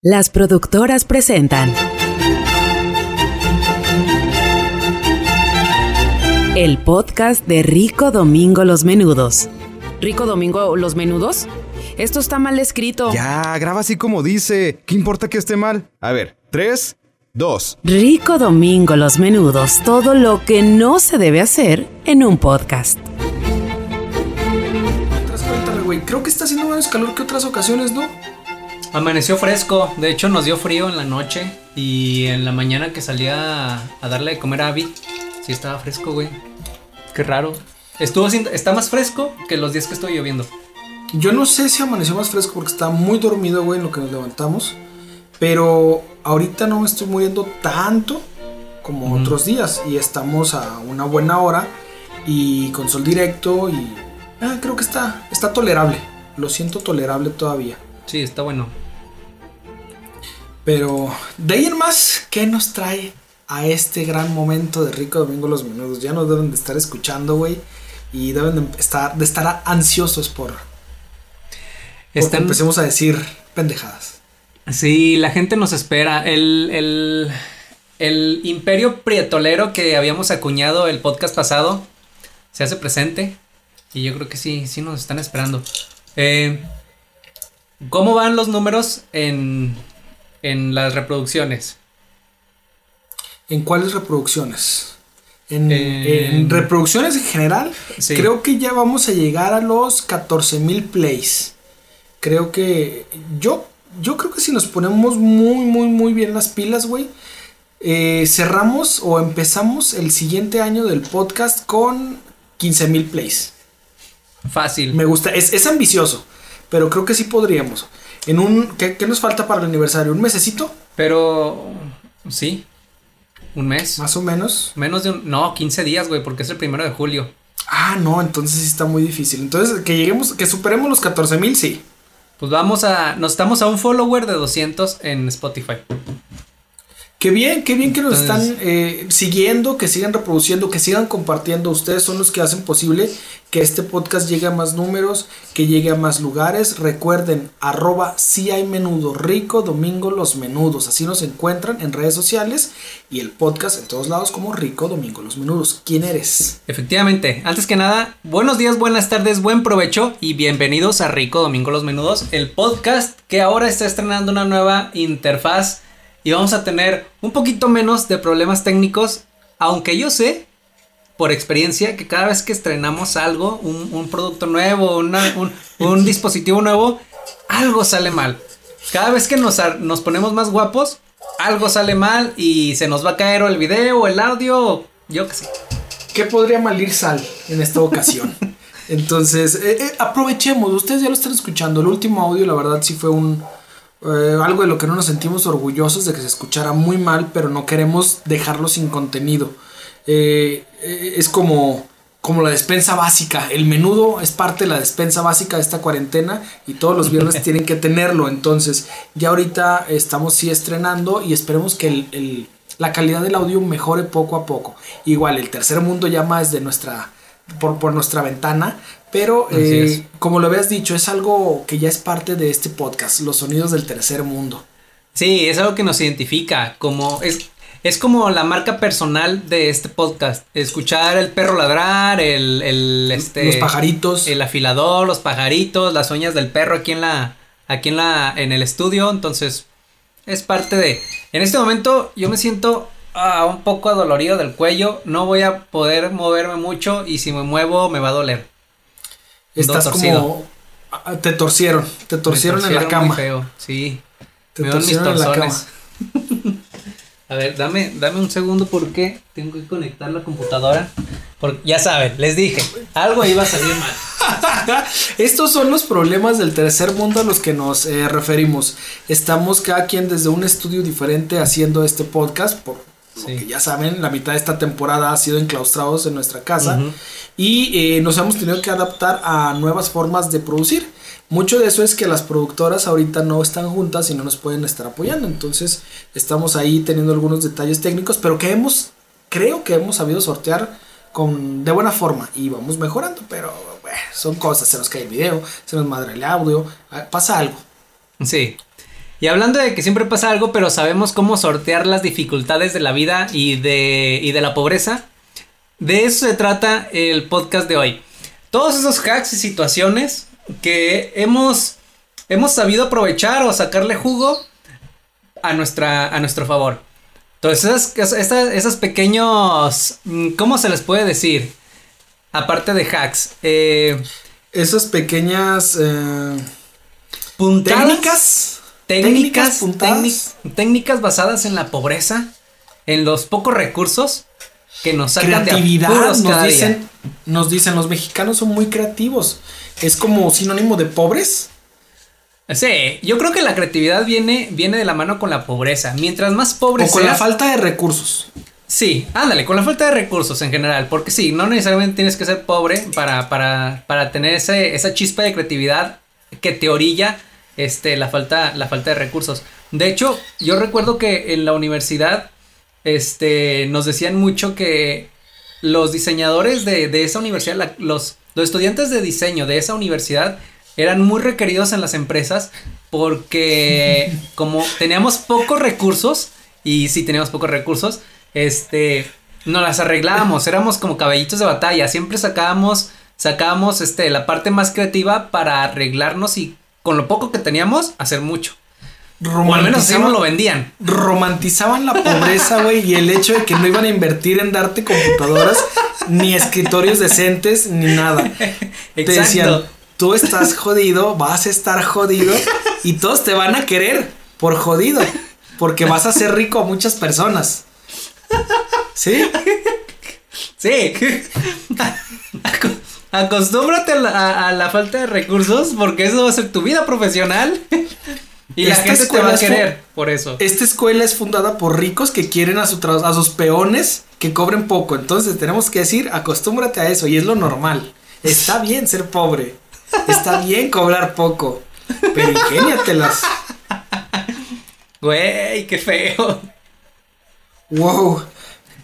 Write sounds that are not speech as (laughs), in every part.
Las productoras presentan el podcast de Rico Domingo Los Menudos. ¿Rico Domingo Los Menudos? Esto está mal escrito. Ya, graba así como dice. ¿Qué importa que esté mal? A ver, tres, dos. Rico Domingo Los Menudos, todo lo que no se debe hacer en un podcast. Cuéntame, güey. Creo que está haciendo menos calor que otras ocasiones, ¿no? Amaneció fresco, de hecho nos dio frío en la noche y en la mañana que salía a, a darle de comer a Abby, sí estaba fresco, güey. Qué raro. Estuvo haciendo- está más fresco que los días que estoy lloviendo. Yo no sé si amaneció más fresco porque está muy dormido, güey, en lo que nos levantamos. Pero ahorita no me estoy muriendo tanto como otros días. Y estamos a una buena hora y con sol directo y... ah, creo que está, está tolerable. Lo siento tolerable todavía. Sí, está bueno. Pero de ahí en más, ¿qué nos trae a este gran momento de Rico Domingo Los Menudos? Ya nos deben de estar escuchando, güey. Y deben de estar, de estar ansiosos por, Están, empecemos a decir pendejadas. sí, la gente nos espera. El, el, el imperio prietolero que habíamos acuñado el podcast pasado se hace presente y yo creo que sí, sí nos están esperando. Eh, ¿Cómo van los números en, en las reproducciones? ¿En cuáles reproducciones? En, Eh, en reproducciones en general, Sí. creo que ya vamos a llegar a los 14.000 plays. Creo que yo, yo creo que si nos ponemos muy, muy, muy bien las pilas, güey, eh, cerramos o empezamos el siguiente año del podcast con 15.000 plays. Fácil. Me gusta, es, es ambicioso, pero creo que sí podríamos. En un, ¿qué, qué nos falta para el aniversario? ¿Un mesecito? Pero sí. Un mes. Más o menos. Menos de un. No, 15 días, güey, porque es el primero de julio. Ah, no, entonces sí está muy difícil. Entonces, que lleguemos, que superemos los 14 mil, sí. Pues vamos a. Nos estamos a un follower de 200 en Spotify. Qué bien, qué bien que nos están eh, siguiendo, que sigan reproduciendo, que sigan compartiendo. Ustedes son los que hacen posible que este podcast llegue a más números, que llegue a más lugares. Recuerden, arroba si hay menudo rico, domingo los menudos. Así nos encuentran en redes sociales y el podcast en todos lados como rico, domingo los menudos. ¿Quién eres? Efectivamente, antes que nada, buenos días, buenas tardes, buen provecho y bienvenidos a Rico Domingo Los Menudos, el podcast que ahora está estrenando una nueva interfaz y vamos a tener un poquito menos de problemas técnicos, aunque yo sé por experiencia que cada vez que estrenamos algo, un, un producto nuevo, una- un, un dispositivo nuevo, algo sale mal. Cada vez que nos, nos ponemos más guapos, algo sale mal y se nos va a caer o el video o el audio, o yo qué sé. ¿Qué podría malir sal en esta ocasión? (laughs) Entonces, eh, eh, aprovechemos, ustedes ya lo están escuchando. El último audio, la verdad, sí fue un eh, algo de lo que no nos sentimos orgullosos de que se escuchara muy mal, pero no queremos dejarlo sin contenido. Eh, eh, es como, como la despensa básica. El menudo es parte de la despensa básica de esta cuarentena y todos los viernes (laughs) tienen que tenerlo. Entonces, ya ahorita estamos sí estrenando y esperemos que el- el, la calidad del audio mejore poco a poco. Igual, el tercer mundo llama desde nuestra, por, por nuestra ventana, pero eh, como lo habías dicho, es algo que ya es parte de este podcast, los sonidos del tercer mundo. Sí, es algo que nos identifica, como es, es como la marca personal de este podcast. Escuchar el perro ladrar, el, el este los pajaritos. el afilador, los pajaritos, las uñas del perro aquí en la, aquí en la, en el estudio. Entonces, es parte de. En este momento, yo me siento ah, un poco adolorido del cuello. No voy a poder moverme mucho y si me muevo me va a doler. Estás torcido. como... Te torcieron, te torcieron en la muy cama. feo, sí. Te Me torcieron en la cama. (laughs) A ver, dame, dame un segundo porque tengo que conectar la computadora. Porque ya saben, les dije, algo iba a salir mal. (laughs) Estos son los problemas del tercer mundo a los que nos eh, referimos. Estamos cada quien desde un estudio diferente haciendo este podcast. Por Sí. que ya saben, la mitad de esta temporada ha sido enclaustrados en nuestra casa. Y eh, nos hemos tenido que adaptar a nuevas formas de producir. Mucho de eso es que las productoras ahorita no están juntas y no nos pueden estar apoyando. Entonces estamos ahí teniendo algunos detalles técnicos, pero que hemos, creo que hemos sabido sortear con, de buena forma y vamos mejorando. Pero bueno, son cosas, se nos cae el video, se nos madre el audio, ah, pasa algo. Sí. Y hablando de que siempre pasa algo, pero sabemos cómo sortear las dificultades de la vida y de, y de la pobreza, de eso se trata el podcast de hoy. Todos esos hacks y situaciones que hemos, hemos sabido aprovechar o sacarle jugo a, nuestra, a nuestro favor. Entonces, esas, esas, pequeños, mm, ¿cómo se les puede decir? Aparte de hacks. Eh, esas pequeñas... Eh, técnicas. Técnicas, técnicas, técnicas basadas en la pobreza, en los pocos recursos que nos sacan Creatividad, de nos dicen, nos dicen los mexicanos son muy creativos. Es como sinónimo de pobres. Sí, yo creo que la creatividad viene, viene de la mano con la pobreza. Mientras más pobre o con la falta de recursos. Sí, ándale, con la falta de recursos en general. Porque sí, no necesariamente tienes que ser pobre para, para, para tener ese, esa chispa de creatividad que te orilla este, la, falta, la falta de recursos. De hecho, yo recuerdo que en la universidad este, nos decían mucho que los diseñadores de, de esa universidad, los, los estudiantes de diseño de esa universidad eran muy requeridos en las empresas porque (laughs) como teníamos pocos recursos, y si teníamos pocos recursos, este, nos las arreglábamos, éramos como caballitos de batalla, siempre sacábamos, sacábamos, este, la parte más creativa para arreglarnos y con lo poco que teníamos, hacer mucho. O al menos así nos lo vendían. Romantizaban la pobreza, güey, y el hecho de que no iban a invertir en darte computadoras, ni escritorios decentes, ni nada. Te decían, tú estás jodido, vas a estar jodido y todos te van a querer por jodido, porque vas a ser rico a muchas personas. ¿Sí? Sí. (laughs) Acostúmbrate a la, falta de recursos porque eso va a ser tu vida profesional. (laughs) Y la gente te va a querer por eso. Esta escuela es fundada por ricos que quieren a, su a sus peones que cobren poco. Entonces tenemos que decir, acostúmbrate a eso y es lo normal. Está bien ser pobre. Está (laughs) bien cobrar poco, pero ingéniatelas. Güey, qué feo. Wow.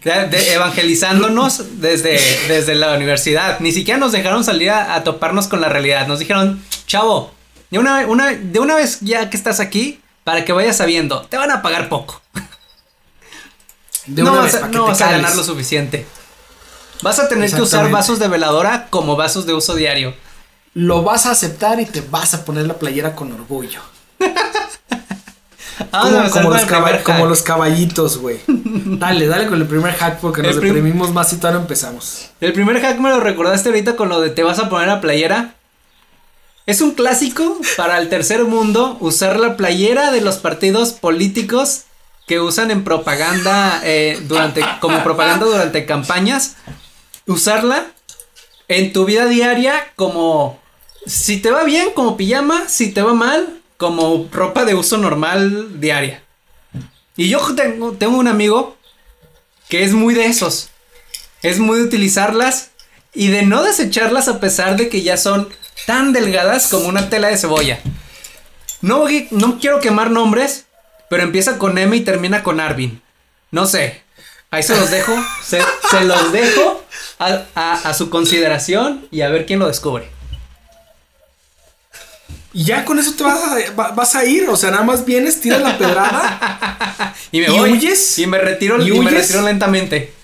Evangelizándonos desde, desde la universidad. Ni siquiera nos dejaron salir a, toparnos con la realidad. Nos dijeron, chavo, de una, una, de una vez ya que estás aquí, para que vayas sabiendo, te van a pagar poco. no vas, no vas a ganar lo suficiente. Vas a tener que usar vasos de veladora como vasos de uso diario lo vas a aceptar y te vas a poner la playera con orgullo. (laughs) Ah, como, los caballitos, güey. (laughs) dale, dale con el primer hack porque nos deprimimos más y tal empezamos. El primer hack me lo recordaste ahorita con lo de te vas a poner la playera. Es un clásico para el tercer mundo usar la playera de los partidos políticos que usan en propaganda eh, durante como propaganda durante campañas. Usarla en tu vida diaria como si te va bien como pijama, si te va mal como ropa de uso normal diaria. Y yo tengo, tengo un amigo que es muy de esos. Es muy de utilizarlas y de no desecharlas a pesar de que ya son tan delgadas como una tela de cebolla. No, no quiero quemar nombres, pero empieza con M y termina con Arvin. No sé. Ahí se los dejo. se, los dejo a su consideración y a ver quién lo descubre. Y ya con eso te vas a, vas a ir, o sea, nada más vienes, tiras la pedrada (laughs) y me voy. Huyes, y me retiro, y, me retiro lentamente.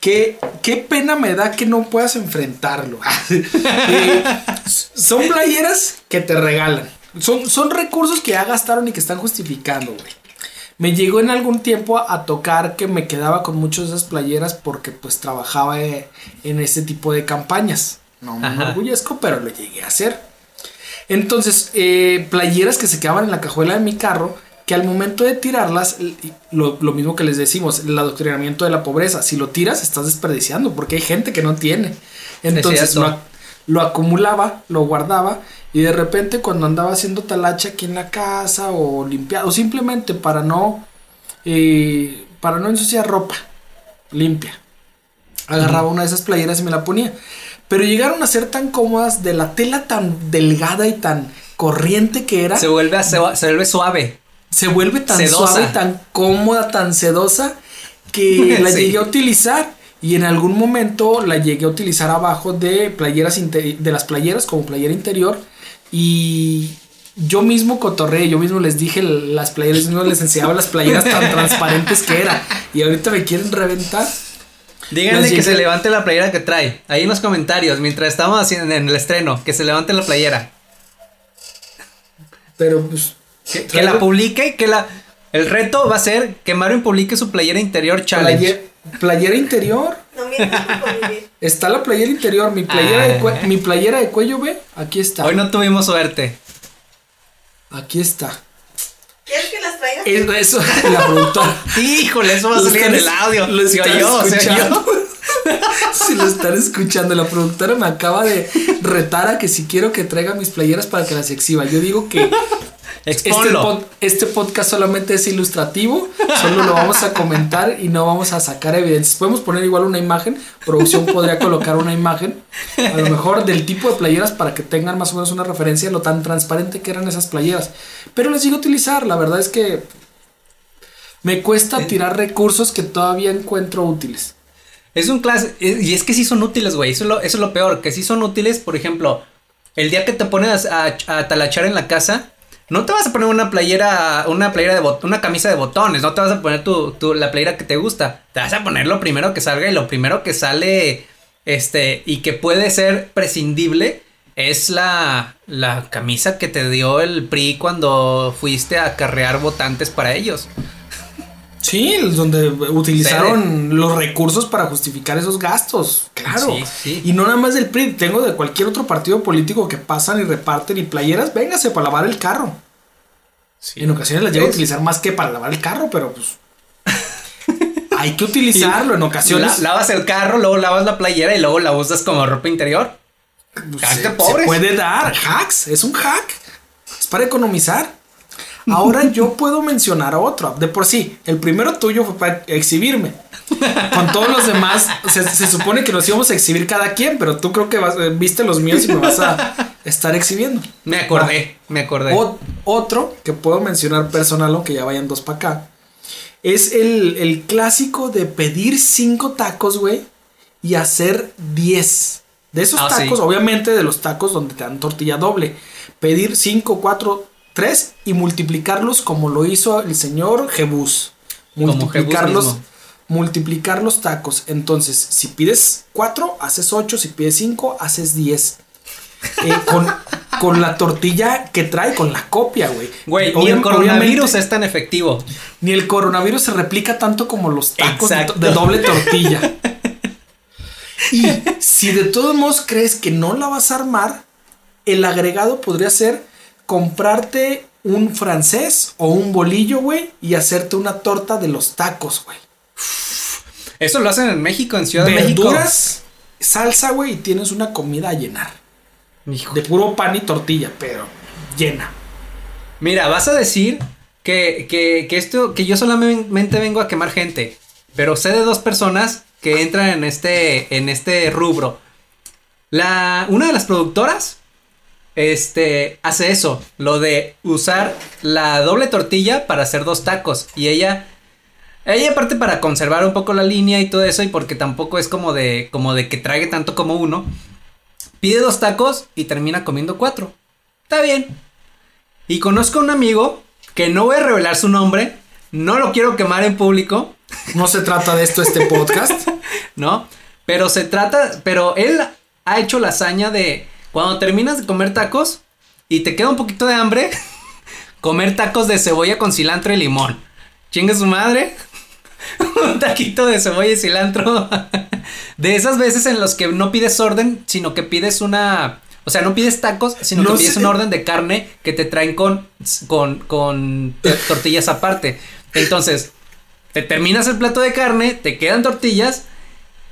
Qué, qué pena me da que no puedas enfrentarlo. (laughs) Eh, son playeras que te regalan. Son, son recursos que ya gastaron y que están justificando, güey. Me llegó en algún tiempo a, tocar que me quedaba con muchas de esas playeras porque pues trabajaba eh, en ese tipo de campañas. No me enorgullezco, pero lo llegué a hacer. Entonces, eh, playeras que se quedaban en la cajuela de mi carro, que al momento de tirarlas, lo, mismo que les decimos, el adoctrinamiento de la pobreza, si lo tiras estás desperdiciando, porque hay gente que no tiene. Entonces lo, acumulaba, lo guardaba, y de repente cuando andaba haciendo talacha aquí en la casa o limpiado, o simplemente para no, eh, para no ensuciar ropa limpia, agarraba una de esas playeras y me la ponía. Pero llegaron a ser tan cómodas de la tela tan delgada y tan corriente que era. Se vuelve, se, vuelve suave. Se vuelve tan suave, tan cómoda, tan sedosa que (laughs) la llegué a utilizar. Y en algún momento la llegué a utilizar abajo de playeras de las playeras como playera interior. Y yo mismo cotorré, yo mismo les dije las playeras, yo mismo les enseñaba las playeras tan (laughs) transparentes que era. Y ahorita me quieren reventar. Díganle que se levante la playera que trae. Ahí en los comentarios, mientras estamos haciendo en el estreno, que se levante la playera. Pero pues. Que, que la publique, que la. El reto va a ser que Mario publique su playera interior challenge. playe- playera interior. No mientas. Está la playera interior. Mi playera, Ah. de, cue- mi playera de cuello, ve. Aquí está. Hoy no tuvimos suerte. Aquí está. ¿Quieres que las traiga? Es- Eso, (laughs) la productora. Híjole, eso va a salir en el audio. Lo Se están se escuchando. oyó. (laughs) Si lo están escuchando, la productora me acaba de retar a que si quiero que traiga mis playeras para que las exhiba. Yo digo que este, pod- este podcast solamente es ilustrativo, solo lo vamos a comentar y no vamos a sacar evidencias. Podemos poner igual una imagen, producción podría colocar una imagen, a lo mejor del tipo de playeras para que tengan más o menos una referencia de lo tan transparente que eran esas playeras. Pero les digo utilizar, la verdad es que me cuesta tirar recursos que todavía encuentro útiles. Es un clase. Y es que sí son útiles, güey. Eso, es lo- eso es lo peor. Que sí son útiles, por ejemplo, el día que te pones a, a talachar en la casa. No te vas a poner una playera, una playera de bot- una camisa de botones, no te vas a poner tu, tu- la playera que te gusta. Te vas a poner lo primero que salga y lo primero que sale, este, y que puede ser prescindible, es la, la camisa que te dio el PRI cuando fuiste a acarrear votantes para ellos. Sí, donde utilizaron los recursos para justificar esos gastos. Claro. Sí, sí. Y no nada más del PRI, tengo de cualquier otro partido político que pasan y reparten y playeras, véngase para lavar el carro. En ocasiones las llevo a utilizar más que para lavar el carro, pero pues. (laughs) hay que utilizarlo en ocasiones. La- lavas el carro, luego lavas la playera y luego la usas como ropa interior. pues, se, de pobres. se puede dar hacks, es un hack. Es para economizar. Ahora yo puedo mencionar otro. De por sí, el primero tuyo fue para exhibirme. Con todos los demás, se, se supone que nos íbamos a exhibir cada quien, pero tú creo que vas- eh, viste los míos y me vas a estar exhibiendo. Me acordé, me acordé. O- otro que puedo mencionar personal, aunque ya vayan dos para acá, es el, el clásico de pedir cinco tacos, güey, y hacer 10. De esos Ah, sí. tacos, obviamente de los tacos donde te dan tortilla doble. Pedir 5, 4, 3 y multiplicarlos como lo hizo el señor Jebus Multiplicarlos. Multiplicar los tacos. Entonces, si pides 4, haces 8. Si pides 5, haces 10. Eh, con, (laughs) con la tortilla que trae, con la copia, güey. Güey, ni el coronavirus es tan efectivo. ni el coronavirus se replica tanto como los tacos Exacto. de doble tortilla. (laughs) y si de todos modos crees que no la vas a armar, el agregado podría ser comprarte un francés o un bolillo, güey, y hacerte una torta de los tacos, güey. Eso lo hacen en México, en Ciudad de México. Verduras, salsa, güey, y tienes una comida a llenar. Hijo. De puro pan y tortilla, pero llena. Mira, vas a decir que, que, que esto, que yo solamente vengo a quemar gente. Pero sé de dos personas que entran en este, en este rubro. La, una de las productoras, este, hace eso, lo de usar la doble tortilla para hacer dos tacos. Y ella, ella aparte para conservar un poco la línea y todo eso, y porque tampoco es como de, como de que trague tanto como uno, pide dos tacos y termina comiendo cuatro. Está bien. Y conozco a un amigo que no voy a revelar su nombre, no lo quiero quemar en público, No se trata de esto este podcast. (laughs) ¿no? Pero se trata, pero él ha hecho la hazaña de cuando terminas de comer tacos y te queda un poquito de hambre, (laughs) comer tacos de cebolla con cilantro y limón. Chingue su madre. (laughs) un taquito de cebolla y cilantro. (laughs) de esas veces en los que no pides orden, sino que pides una o sea, no pides tacos, sino No que pides sé. un orden de carne que te traen con, con, con tortillas aparte. Entonces, te terminas el plato de carne, te quedan tortillas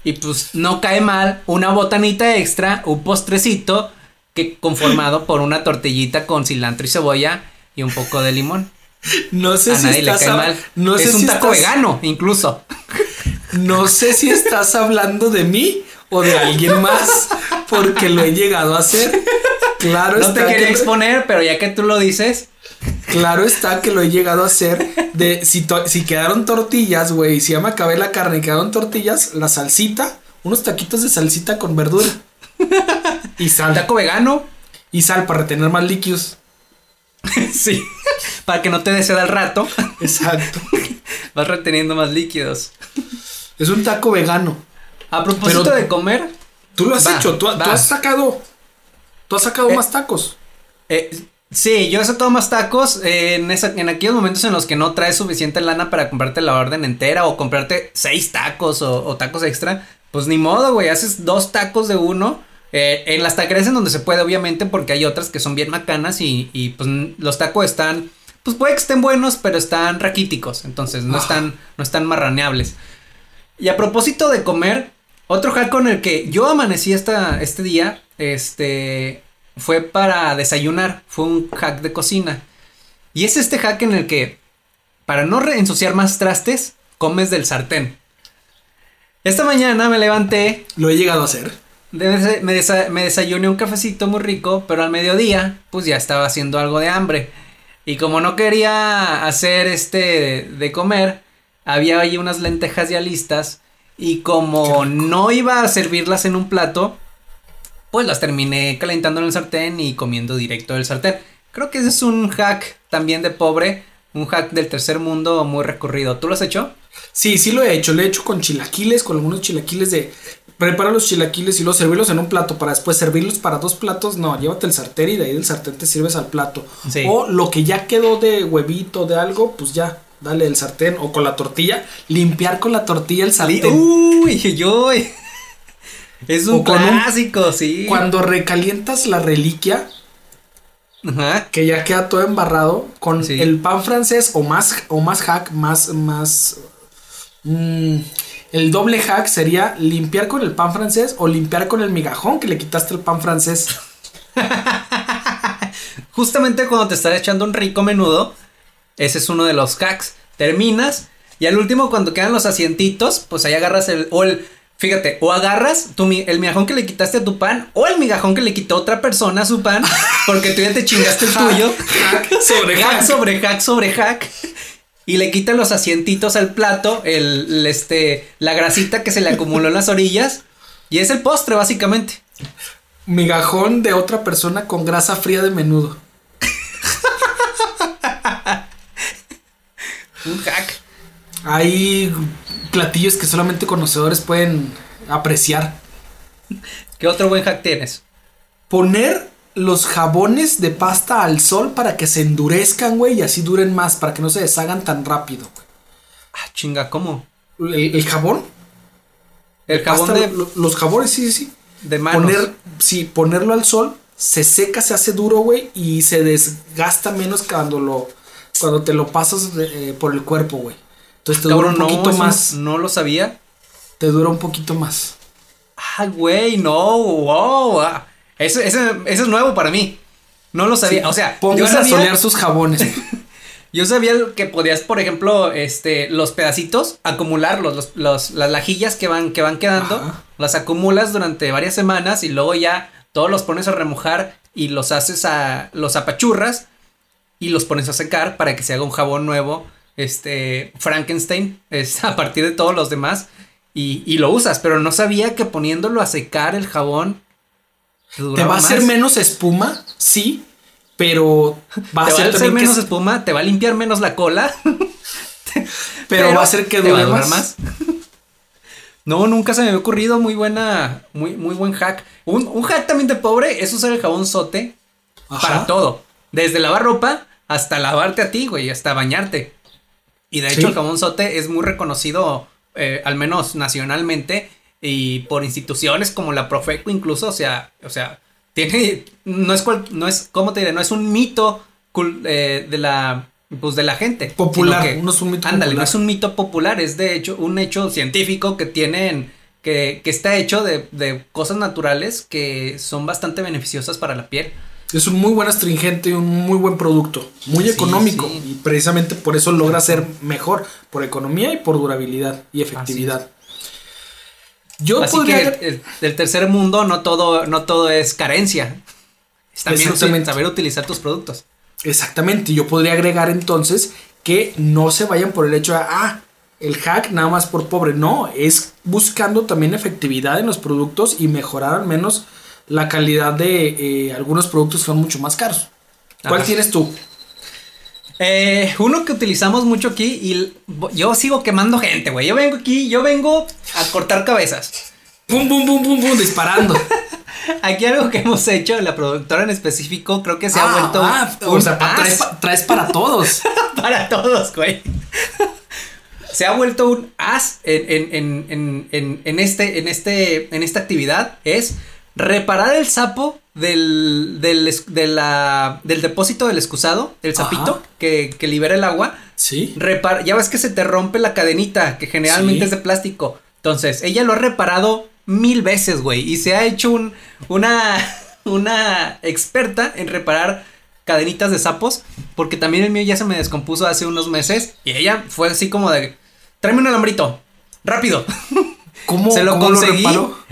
y pues no cae mal una botanita extra, un postrecito que conformado por una tortillita con cilantro y cebolla y un poco de limón. No sé A si nadie le cae mal. No sé es un si taco estás- vegano, incluso. No sé si estás hablando de mí o de alguien más, porque lo he llegado a hacer. Claro No te está quería que, exponer, pero ya que tú lo dices, claro está que lo he llegado a hacer. De si, quedaron tortillas, güey, si ya me acabé la carne y quedaron tortillas, la salsita, unos taquitos de salsita con verdura y sal. taco vegano. Y sal para retener más líquidos. (laughs) sí. Para que no te dé sed al rato, Exacto. (laughs) vas reteniendo más líquidos. es un taco vegano. A propósito Pero- de comer, Tú lo has Va, hecho, tú, has sacado. Tú has sacado Eh, más tacos. eh, sí, yo he sacado más tacos eh, en, esa- en aquellos momentos en los que no traes suficiente lana para comprarte la orden entera o comprarte seis tacos o, o tacos extra. Pues ni modo, güey, haces dos tacos de uno. eh, en las taquerías en donde se puede, obviamente, porque hay otras que son bien macanas y, y, pues los tacos están, pues puede que estén buenos, pero están raquíticos, entonces no Ah. están, no están marraneables. Y a propósito de comer, otro hack con el que yo amanecí esta, este día, este, fue para desayunar, fue un hack de cocina. Y es este hack en el que, para no ensuciar más trastes, comes del sartén. Esta mañana me levanté, Lo he llegado a hacer. de- me, desa- me desayuné un cafecito muy rico, pero al mediodía, pues ya estaba haciendo algo de hambre. Y como no quería hacer este de comer, había ahí unas lentejas ya listas. Y como no iba a servirlas en un plato, pues las terminé calentando en el sartén y comiendo directo del sartén. Creo que ese es un hack también de pobre, un hack del tercer mundo muy recurrido. ¿Tú lo has hecho? Sí, sí lo he hecho. Lo he hecho con chilaquiles, con algunos chilaquiles de. Prepara los chilaquiles y luego servirlos en un plato para después servirlos para dos platos. No, llévate el sartén y de ahí del sartén te sirves al plato. Sí. O lo que ya quedó de huevito, de algo, pues ya, dale el sartén. O con la tortilla, limpiar con la tortilla el sartén. Uy, yo. Es un O con un- clásico, sí. Cuando recalientas la reliquia, Ajá. que ya queda todo embarrado, con Sí. el pan francés o más, o más hack, más, más. mm, el doble hack sería limpiar con el pan francés o limpiar con el migajón que le quitaste el pan francés. (laughs) Justamente cuando te estás echando un rico menudo, ese es uno de los hacks. Terminas y al último cuando quedan los asientitos, pues ahí agarras el o el fíjate, o agarras tu, el migajón que le quitaste a tu pan o el migajón que le quitó otra persona a su pan, (laughs) porque tú ya te chingaste el tuyo. Hack (laughs) sobre hack hack. sobre hack sobre hack. Y le quitan los asientitos al plato, el, el, este, la grasita que se le acumuló en las orillas. Y es el postre, básicamente. Migajón de otra persona con grasa fría de menudo. (laughs) Un hack. Hay platillos que solamente conocedores pueden apreciar. ¿Qué otro buen hack tienes? Poner los jabones de pasta al sol para que se endurezcan, güey, y así duren más, para que no se deshagan tan rápido, Ah, chinga, ¿cómo? El, el jabón. El jabón pasta, de, lo- los jabones, sí, sí, sí. de manos. Poner, sí, ponerlo al sol, se seca, se hace duro, güey, y se desgasta menos cuando lo, cuando te lo pasas eh, por el cuerpo, güey. Entonces te Cabrón, dura un no, poquito eso más, no lo sabía. te dura un poquito más. Ah, güey, no, wow. ah. Eso, eso, eso es nuevo para mí. No lo sabía. Sí, o sea, póngase a solear sus jabones. (laughs) yo sabía que podías, por ejemplo, este, los pedacitos, acumularlos, los, los- las lajillas que van, que van quedando, Ajá. las acumulas durante varias semanas y luego ya todos los pones a remojar y los haces a, los apachurras y los pones a secar para que se haga un jabón nuevo, este, Frankenstein, es (laughs) a partir de todos los demás y, y lo usas, pero no sabía que poniéndolo a secar el jabón te, ¿Te duraba va a hacer más. menos espuma? Sí, pero (laughs) va a a hacer que menos espuma, te va a limpiar menos la cola. (laughs) pero, va a hacer que te va a dure durar más. No, nunca se me había ocurrido. Muy buena, muy, muy buen hack. Un, un hack también de pobre es usar el jabón sote Ajá. para todo. Desde lavar ropa hasta lavarte a ti, güey, hasta bañarte. Y de hecho Sí. el jabón sote es muy reconocido, eh, al menos nacionalmente, y por instituciones como la Profeco incluso, o sea, o sea, tiene, no es cual, no es, ¿cómo te diré? No es un mito cul- eh, de la, pues de la gente. Popular, que- no es un mito Ándale, no es un mito popular, es de hecho un hecho científico que tienen, que, que está hecho de, de cosas naturales que son bastante beneficiosas para la piel. Es un muy buen astringente y un muy buen producto. Muy Sí, económico. sí. Y precisamente por eso logra ser mejor. Por economía y por durabilidad y efectividad. Yo Así podría. que el, el tercer mundo no todo, no todo es carencia. Es también Exactamente. saber utilizar tus productos. Exactamente. Yo podría agregar entonces que no se vayan por el hecho de. Ah, el hack nada más por pobre. No, es buscando también efectividad en los productos y mejorar al menos la calidad de eh, algunos productos son mucho más caros. ¿Cuál Ajá. tienes tú? Eh, uno que utilizamos mucho aquí y yo sigo quemando gente, güey. Yo vengo aquí, yo vengo a cortar cabezas. Pum, pum, pum, pum, pum, disparando. (laughs) Aquí algo que hemos hecho, la productora en específico, creo que se ha Ah, vuelto ah, un o sea, traes, pa- traes para todos. (laughs) para todos, güey. (laughs) Se ha vuelto un as en, en, en, en, en, en este, en, este, en esta actividad. Es reparar el sapo del, del, es- de la, del depósito del excusado, el sapito que, que libera el agua. Sí. Repar- ya ves que se te rompe la cadenita, que generalmente Sí. es de plástico. Entonces, ella lo ha reparado mil veces, güey. Y se ha hecho un, una, (laughs) una experta en reparar cadenitas de sapos. Porque también el mío ya se me descompuso hace unos meses. Y ella fue así como de, tráeme un alambrito, rápido. ¿Cómo, (laughs) se lo cómo conseguí.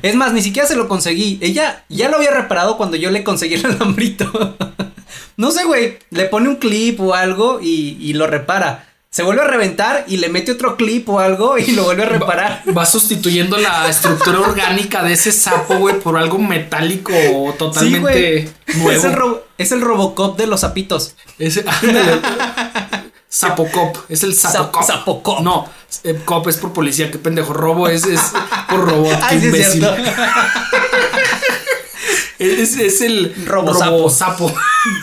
Es más, ni siquiera se lo conseguí. Ella ya lo había reparado cuando yo le conseguí el (laughs) alambrito. no sé, güey. Le pone un clip o algo y, y lo repara. Se vuelve a reventar y le mete otro clip o algo y lo vuelve a reparar. Va sustituyendo la estructura orgánica de ese sapo, güey, por algo metálico Sí, totalmente güey. nuevo. Es el, es el Robocop de los sapitos. Ese, (laughs) Sapocop, es el Sapocop. Sapocop. No, eh, cop es por policía, qué pendejo. Robo es, es por robot, (laughs) qué Ay, es imbécil. cierto. (laughs) Es, es el Robosapo. sapo.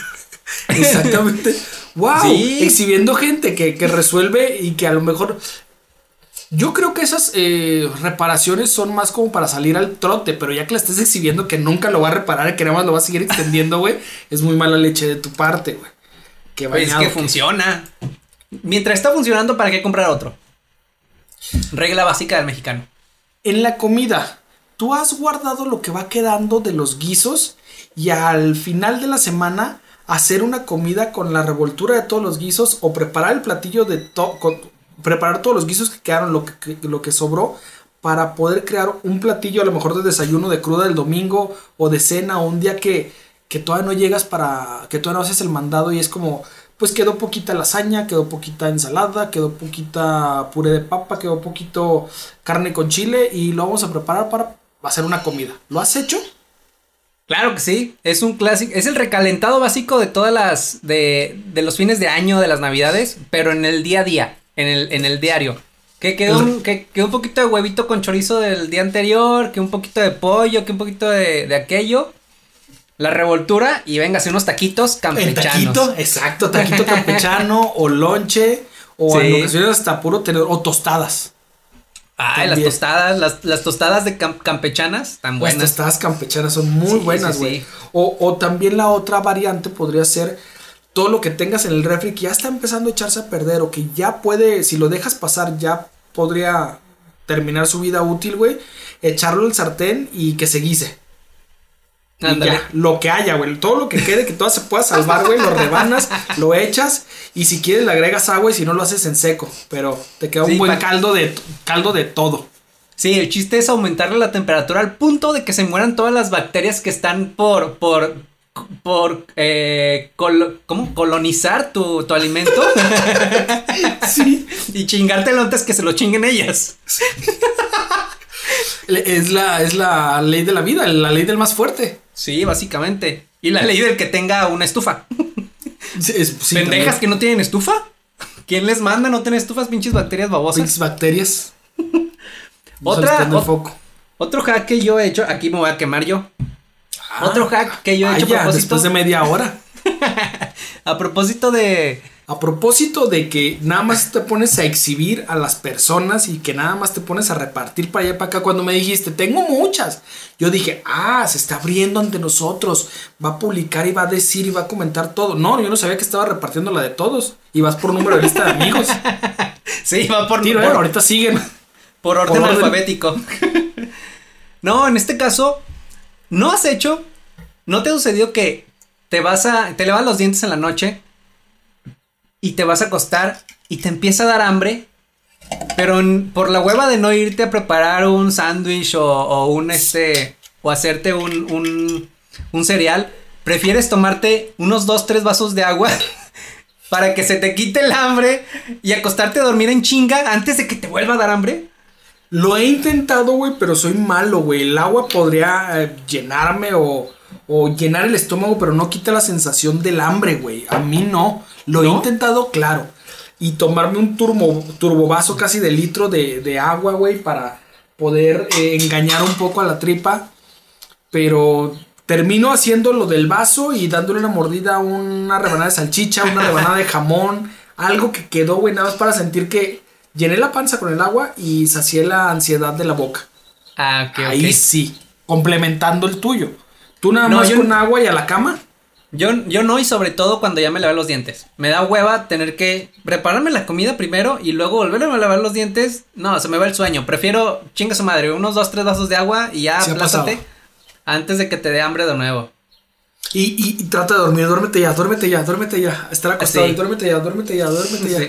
(laughs) Exactamente. Wow. Sí. Exhibiendo gente que, que resuelve y que a lo mejor. Yo creo que esas eh, reparaciones son más como para salir al trote, pero ya que la estés exhibiendo que nunca lo va a reparar y que nada más lo va a seguir extendiendo, güey, es muy mala leche de tu parte, güey. Pues es que funciona. Mientras está funcionando, ¿para qué comprar otro? Regla básica del mexicano. En la comida, tú has guardado lo que va quedando de los guisos y al final de la semana hacer una comida con la revoltura de todos los guisos o preparar el platillo de todo, preparar todos los guisos que quedaron, lo que, que- lo que sobró para poder crear un platillo a lo mejor de desayuno de cruda del domingo o de cena o un día que, que todavía no llegas para que todavía no haces el mandado y es como pues quedó poquita lasaña, quedó poquita ensalada, quedó poquita puré de papa, quedó poquito carne con chile y lo vamos a preparar para hacer una comida. ¿Lo has hecho? Claro que sí, es un clásico, es el recalentado básico de todas las, de, de los fines de año, de las navidades, pero en el día a día, en el, en el diario. Que quedó, un, que quedó un poquito de huevito con chorizo del día anterior, que un poquito de pollo, que un poquito de, de aquello. La revoltura y véngase unos taquitos campechanos. taquito, exacto, taquito (laughs) campechano o lonche o en ocasiones hasta puro tenedor o tostadas. Ay, las tostadas, las, las tostadas de cam- campechanas, tan Las buenas. tostadas campechanas son muy Sí, buenas, güey. sí. O, o también la otra variante podría ser todo lo que tengas en el refri que ya está empezando a echarse a perder o que ya puede, si lo dejas pasar, ya podría terminar su vida útil, güey. Echarlo al sartén y que se guise. Y Ándale. ya, lo que haya, güey. Todo lo que quede, que todo se pueda salvar, güey. Lo rebanas, lo echas. Y si quieres, le agregas agua y si no, lo haces en seco. Pero te queda un Sí, buen caldo de, caldo de todo. Sí, el chiste es aumentarle la temperatura al punto de que se mueran todas las bacterias que están por, por, por, eh, ¿cómo? Colonizar tu, tu alimento. (laughs) Sí. y chingártelo antes que se lo chinguen ellas. Es la, es la ley de la vida, la ley del más fuerte. Sí, básicamente. Y la ley del que tenga una estufa. (laughs) Sí, es- sí, ¿Pendejas también. que no tienen estufa? (laughs) ¿Quién les manda no tener estufas, pinches bacterias babosas? Pinches bacterias. (laughs) Otra- ot- foco. Otro hack que yo he hecho, aquí me voy a quemar yo. Ah, Otro hack que yo he hecho a propósito. después de media hora. A propósito de. A propósito de que nada más te pones a exhibir a las personas y que nada más te pones a repartir para allá para acá. Cuando me dijiste, tengo muchas, yo dije, ah, se está abriendo ante nosotros. Va a publicar y va a decir y va a comentar todo. No, yo no sabía que estaba repartiendo la de todos. Y vas por número de lista de amigos. (laughs) Sí, va por, eh, por- ahorita siguen. Por orden, Por orden. alfabético. (laughs) no, en este caso, no has hecho, no te ha sucedido que te vas a, te levas los dientes en la noche y te vas a acostar y te empieza a dar hambre, pero por la hueva de no irte a preparar un sándwich o, un este, o hacerte un, un, un cereal, prefieres tomarte unos dos, tres vasos de agua. (laughs) Para que se te quite el hambre y acostarte a dormir en chinga antes de que te vuelva a dar hambre. Lo he intentado, güey, pero soy malo, güey. El agua podría eh, llenarme o, o llenar el estómago, pero no quita la sensación del hambre, güey. A mí no. Lo he intentado, claro. Y tomarme un turbo, turbovaso casi de litro de, de agua, güey, para poder eh, engañar un poco a la tripa. Pero termino haciendo lo del vaso y dándole una mordida a una rebanada de salchicha, una rebanada de jamón, algo que quedó, güey, nada más para sentir que llené la panza con el agua y sacié la ansiedad de la boca. Ah, ok, Ahí sí, complementando el tuyo. Tú nada No, más yo- con agua y a la cama. Yo, yo no, y sobre todo cuando ya me lavé los dientes. Me da hueva tener que prepararme la comida primero y luego volverme a lavar los dientes. No, se me va el sueño. Prefiero, chinga su madre, unos dos, tres vasos de agua y ya Sí ha plástate pasado. antes de que te dé hambre de nuevo. Y, y- y trata de dormir, duérmete ya, duérmete ya, duérmete ya. Estar acostado Sí. duérmete ya, duérmete ya, duérmete ya.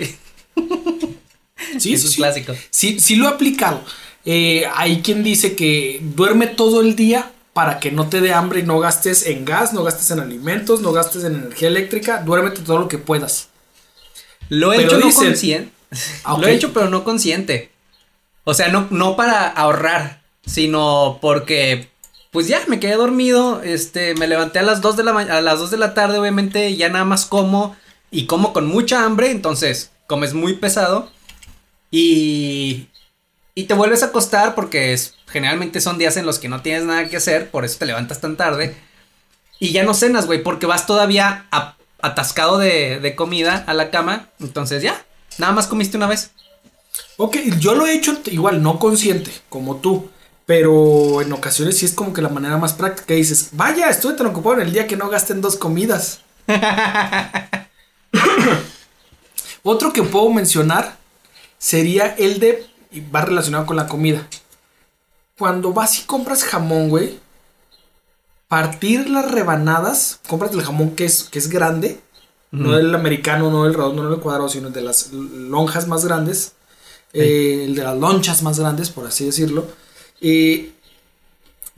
Sí, Sí, eso sí, es sí. clásico. Sí, sí lo he aplicado. Eh, hay quien dice que duerme todo el día para que no te dé hambre y no gastes en gas, no gastes en alimentos, no gastes en energía eléctrica. Duérmete todo lo que puedas. Lo he Pero hecho no consciente. Ah. Lo he hecho pero no consciente. O sea, no, no para ahorrar, sino porque pues ya me quedé dormido, este, me levanté a las 2 de la a las 2 de la tarde, obviamente, ya nada más como y como con mucha hambre, entonces comes muy pesado y y te vuelves a acostar porque es, generalmente son días en los que no tienes nada que hacer, por eso te levantas tan tarde. Y ya no cenas, güey, porque vas todavía a- atascado de, de comida a la cama. Entonces ya, nada más comiste una vez. Ok, yo lo he hecho igual, no consciente, como tú. Pero en ocasiones sí es como que la manera más práctica. Dices, vaya, estoy tan ocupado en el día que no gasten dos comidas. (laughs) Otro que puedo mencionar sería el de, y va relacionado con la comida. Cuando vas y compras jamón, güey, partir las rebanadas, compras el jamón que es, que es grande, no el americano, no el redondo, no el cuadrado, sino el de las lonjas más grandes, eh, el de las lonchas más grandes, por así decirlo. eh,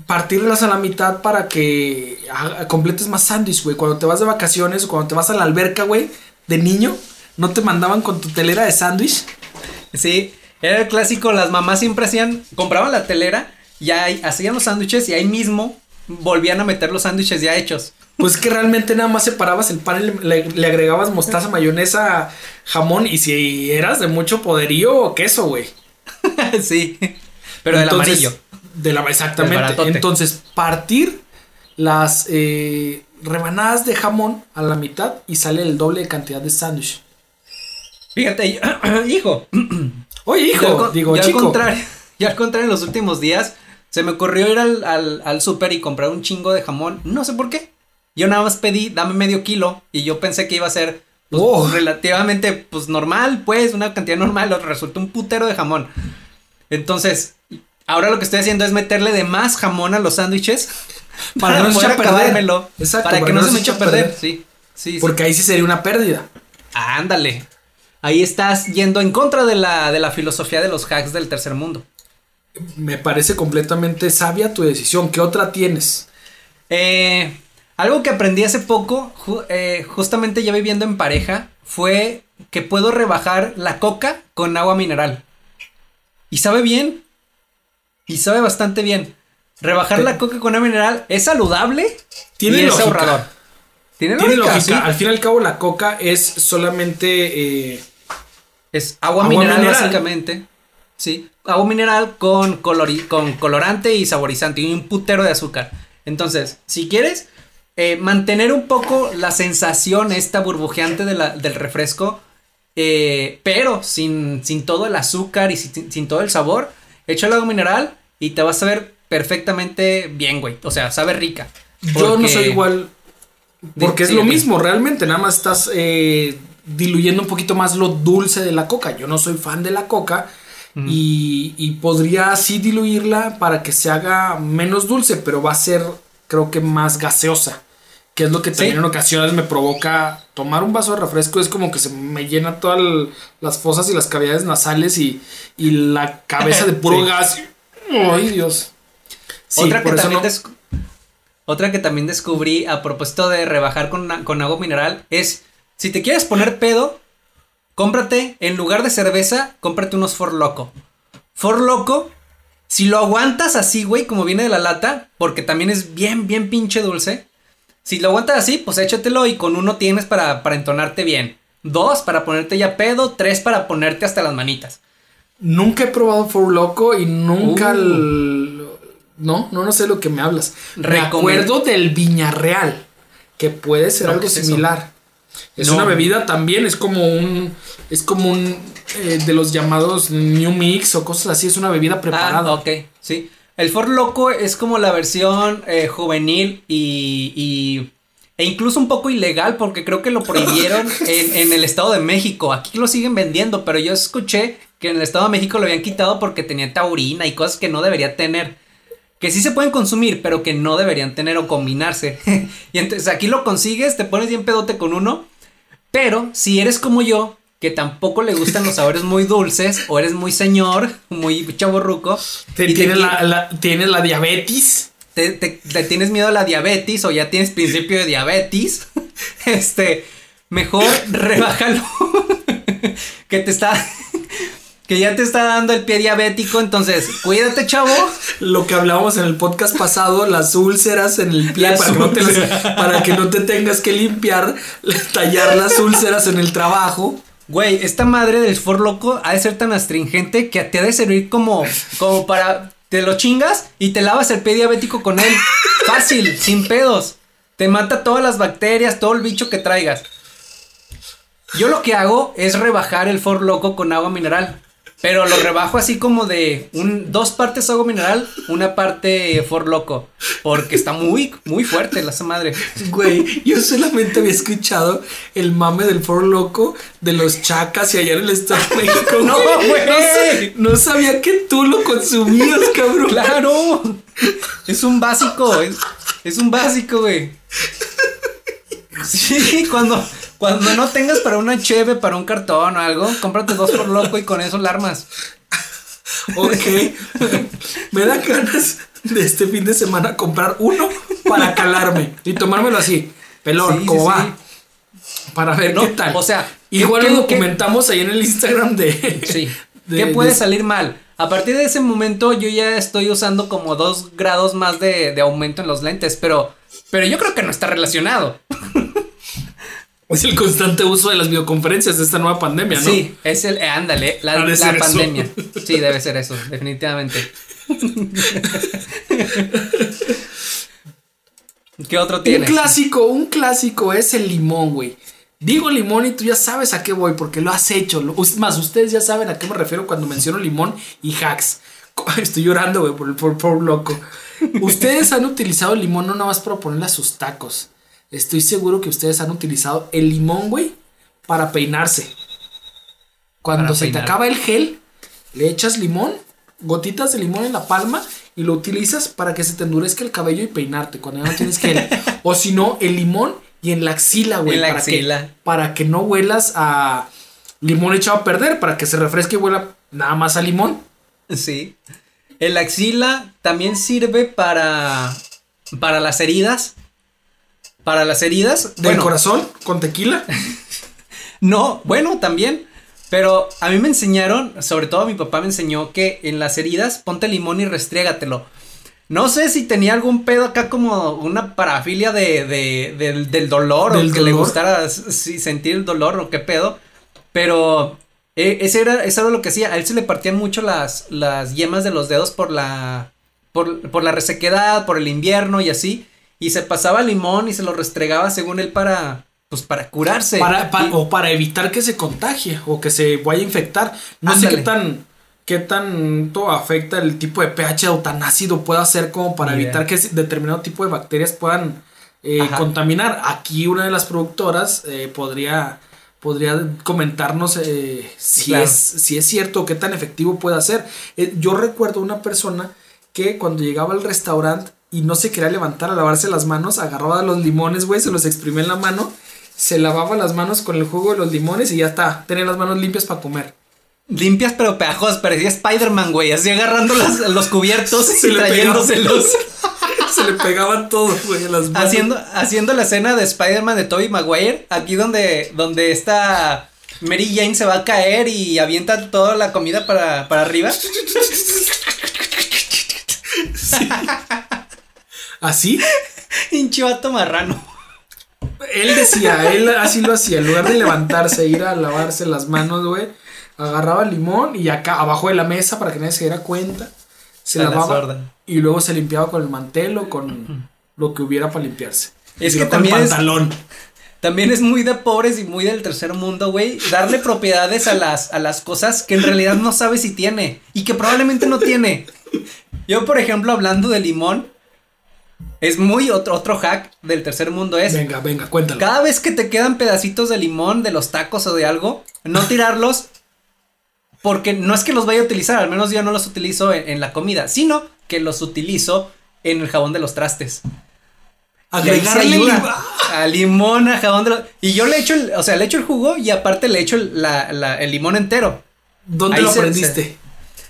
partirlas a la mitad para que completes más sándwich, güey. Cuando te vas de vacaciones o cuando te vas a la alberca, güey, de niño, no te mandaban con tu telera de sándwich. Sí, era el clásico, las mamás siempre hacían, compraban la telera y ahí hacían los sándwiches y ahí mismo volvían a meter los sándwiches ya hechos. Pues es que realmente nada más separabas el pan y le, le- agregabas mostaza, mayonesa, jamón y si eras de mucho poderío, queso, güey. (laughs) sí, pero del Entonces, amarillo. De la, Del exactamente. baratote. Entonces, partir las eh, rebanadas de jamón a la mitad y sale el doble de cantidad de sándwich. Fíjate, (clears throat) hijo, (clears throat) Oye, al hijo, con- digo, yo chico. Al contrario, (laughs) yo al contrario, en los últimos días se me ocurrió ir al, al, al súper y comprar un chingo de jamón. No sé por qué. Yo nada más pedí, dame medio kilo. Y yo pensé que iba a ser pues, Oh. relativamente pues normal, pues, una cantidad normal. Resultó un putero de jamón. Entonces, ahora lo que estoy haciendo es meterle de más jamón a los sándwiches. (laughs) Para Para, no poder acabármelo. Exacto, Para que no se me eche a perder. Sí, sí. Porque ahí sí sería una pérdida. Ándale. Ahí estás yendo en contra de la, de la filosofía de los hacks del tercer mundo. Me parece completamente sabia tu decisión. ¿Qué otra tienes? Eh, algo que aprendí hace poco, ju- eh, justamente ya viviendo en pareja, fue que puedo rebajar la coca con agua mineral. Y sabe bien. Y sabe bastante bien. Rebajar la coca con agua mineral es saludable Tiene y es lógica. ahorrador. Tiene, Tiene lógica, lógica. sí. Al fin y al cabo, la coca es solamente. eh, Es agua, Agua mineral, mineral. básicamente. Sí. Agua mineral con, colori- con colorante y saborizante y un putero de azúcar. Entonces, si quieres eh, mantener un poco la sensación esta burbujeante de la- del refresco, eh, pero sin, sin todo el azúcar y sin, sin todo el sabor, echa el agua mineral y te vas a ver perfectamente bien, güey. O sea, sabe rica. Yo no soy igual. Porque es sí, lo mismo, realmente. Nada más estás eh, diluyendo un poquito más lo dulce de la coca. Yo no soy fan de la coca. y, y podría así diluirla para que se haga menos dulce, pero va a ser, creo que más gaseosa. Que es lo que también Sí. en ocasiones me provoca tomar un vaso de refresco. Es como que se me llena todas las fosas y las cavidades nasales y, y la cabeza de puro (laughs) Sí. gas. Ay, Dios. Sí, otra, que también no- otra que también descubrí a propósito de rebajar con, con agua mineral es, si te quieres poner pedo, cómprate, en lugar de cerveza, cómprate unos For Loco. For Loco, si lo aguantas así, güey, como viene de la lata, porque también es bien, bien pinche dulce, Si lo aguantas así, pues échatelo y con uno tienes para, para entonarte bien. Dos para ponerte ya pedo, tres para ponerte hasta las manitas. Nunca he probado For Loco y nunca. Uh. el- No, no, no sé lo que me hablas. Acuerdo del Viñarreal, que puede ser No, algo similar. Es No. una bebida también, es como un. Es como un. eh, de los llamados New Mix o cosas así, es una bebida preparada. Ah, ok, sí. El Ford Loco es como la versión eh, juvenil y, y- E incluso un poco ilegal porque creo que lo (laughs) prohibieron en, en el Estado de México. Aquí lo siguen vendiendo, pero yo escuché que en el Estado de México lo habían quitado porque tenía taurina y cosas que no debería tener. Que sí se pueden consumir, pero que no deberían tener o combinarse. (laughs) y entonces aquí lo consigues, te pones bien pedote con uno. Pero si eres como yo, que tampoco le gustan los sabores muy dulces, o eres muy señor, muy chaborruco, Te- te Tienes qui- la, la- tienes la diabetes. te, te- te tienes miedo a la diabetes o ya tienes principio de diabetes, (laughs) este, mejor (laughs) rebájalo. que te está. Que ya te está dando el pie diabético, entonces cuídate, chavo. Lo que hablábamos en el podcast pasado, las úlceras en el pie Las para que, no te las- úlceras. para que no te tengas que limpiar, tallar las úlceras en el trabajo. Güey, esta madre del For Loco ha de ser tan astringente que te ha de servir como, como para. Te lo chingas y te lavas el pie diabético con él. Fácil, sin pedos. Te mata todas las bacterias, todo el bicho que traigas. Yo lo que hago es rebajar el For Loco con agua mineral. Pero lo rebajo así como de un, dos partes agua mineral, una parte For Loco. Porque está muy, muy fuerte la esa madre. Güey, yo solamente había escuchado el mame del For Loco de los chacas y allá en el Estado de México. (laughs) No, güey. No, sé- no sabía que tú lo consumías, cabrón. ¡Claro! Es un básico, es, es un básico, güey. Sí, cuando, cuando no tengas para una cheve, para un cartón o algo, cómprate dos por loco y con eso la armas. Ok. Me da ganas de este fin de semana comprar uno para calarme y tomármelo así. Pelón, Sí, ¿cómo sí, va? Para ver No, qué tal. o sea, igual ¿qué- lo documentamos ahí en el Instagram de. Sí. de- ¿Qué puede de- salir mal? A partir de ese momento yo ya estoy usando como dos grados más de, de aumento en los lentes, pero, pero yo creo que no está relacionado. Es el constante uso de las videoconferencias de esta nueva pandemia, ¿no? Sí, es el, eh, ándale, la, la eso. pandemia. Sí, debe ser eso, definitivamente. (laughs) ¿Qué otro Un tienes? clásico, un clásico es el limón, güey. Digo limón y tú ya sabes a qué voy porque lo has hecho. Lo- más, ustedes ya saben a qué me refiero cuando menciono limón y hacks. (laughs) Estoy llorando, güey, por, por, por loco. Ustedes han utilizado el limón no nada más para ponerle a sus tacos. Estoy seguro que ustedes han utilizado el limón, güey, para peinarse. Cuando Para se peinar. te acaba el gel, le echas limón, gotitas de limón en la palma y lo utilizas para que se te endurezca el cabello y peinarte cuando ya no tienes gel. (laughs) o si no, el limón y en la axila, güey. En la para axila. Que, para que no huelas a limón echado a perder, para que se refresque y huela nada más a limón. Sí. El axila también sirve para para las heridas. Para las heridas. Del bueno, corazón, con tequila. (laughs) No, bueno, también. Pero a mí me enseñaron, sobre todo mi papá me enseñó que en las heridas ponte limón y restriégatelo. No sé si tenía algún pedo acá como una parafilia de, de- del, del dolor ¿Del o que le gustara sí, sentir el dolor o qué pedo. Pero eh, ese era, eso era lo que hacía. A él se le partían mucho las, las yemas de los dedos por la, por, por la resequedad, por el invierno y así. Y se pasaba limón y se lo restregaba según él para, pues para curarse. Para, pa- Y- o para evitar que se contagie o que se vaya a infectar. No sé qué tan qué tanto afecta el tipo de pH o tan ácido pueda ser como para evitar que determinado tipo de bacterias puedan eh, contaminar. Aquí una de las productoras eh, podría podría comentarnos eh, si Claro. es si es cierto qué tan efectivo puede ser. Eh, yo recuerdo una persona que cuando llegaba al restaurante y no se quería levantar a lavarse las manos, agarraba los limones, güey, se los exprimía en la mano, se lavaba las manos con el jugo de los limones y ya está, tenía las manos limpias para comer. Limpias pero pegajosas, parecía Spider-Man, güey, así agarrando las- los cubiertos Se y le trayéndoselos. (laughs) se le pegaban todo, güey, a las manos. haciendo, haciendo la escena de Spider-Man de Tobey Maguire, aquí donde, donde esta Mary Jane se va a caer y avienta toda la comida para, para arriba. (laughs) ¿Así? Hinche vato marrano. Él decía, él así lo hacía. En lugar de levantarse, e ir a lavarse las manos, güey, agarraba el limón y acá abajo de la mesa para que nadie se diera cuenta. Se A la lavaba sorda. y luego se limpiaba con el mantel o con lo que hubiera para limpiarse. Es Y que con el también es- pantalón. También es muy de pobres y muy del tercer mundo, güey. Darle propiedades a las, a las cosas que en realidad no sabe si tiene y que probablemente no tiene. Yo, por ejemplo, hablando de limón, es muy otro, otro hack del tercer mundo es Venga, venga, cuéntalo. cada vez que te quedan pedacitos de limón de los tacos o de algo, no tirarlos porque no es que los vaya a utilizar, al menos yo no los utilizo en, en la comida, sino que los utilizo en el jabón de los trastes. Agregarle ayuda. lim- a limón, a jabón de los... Y yo le echo el, o sea, le echo el jugo y aparte le echo el, la- la- el limón entero. ¿Dónde Ahí lo se- aprendiste?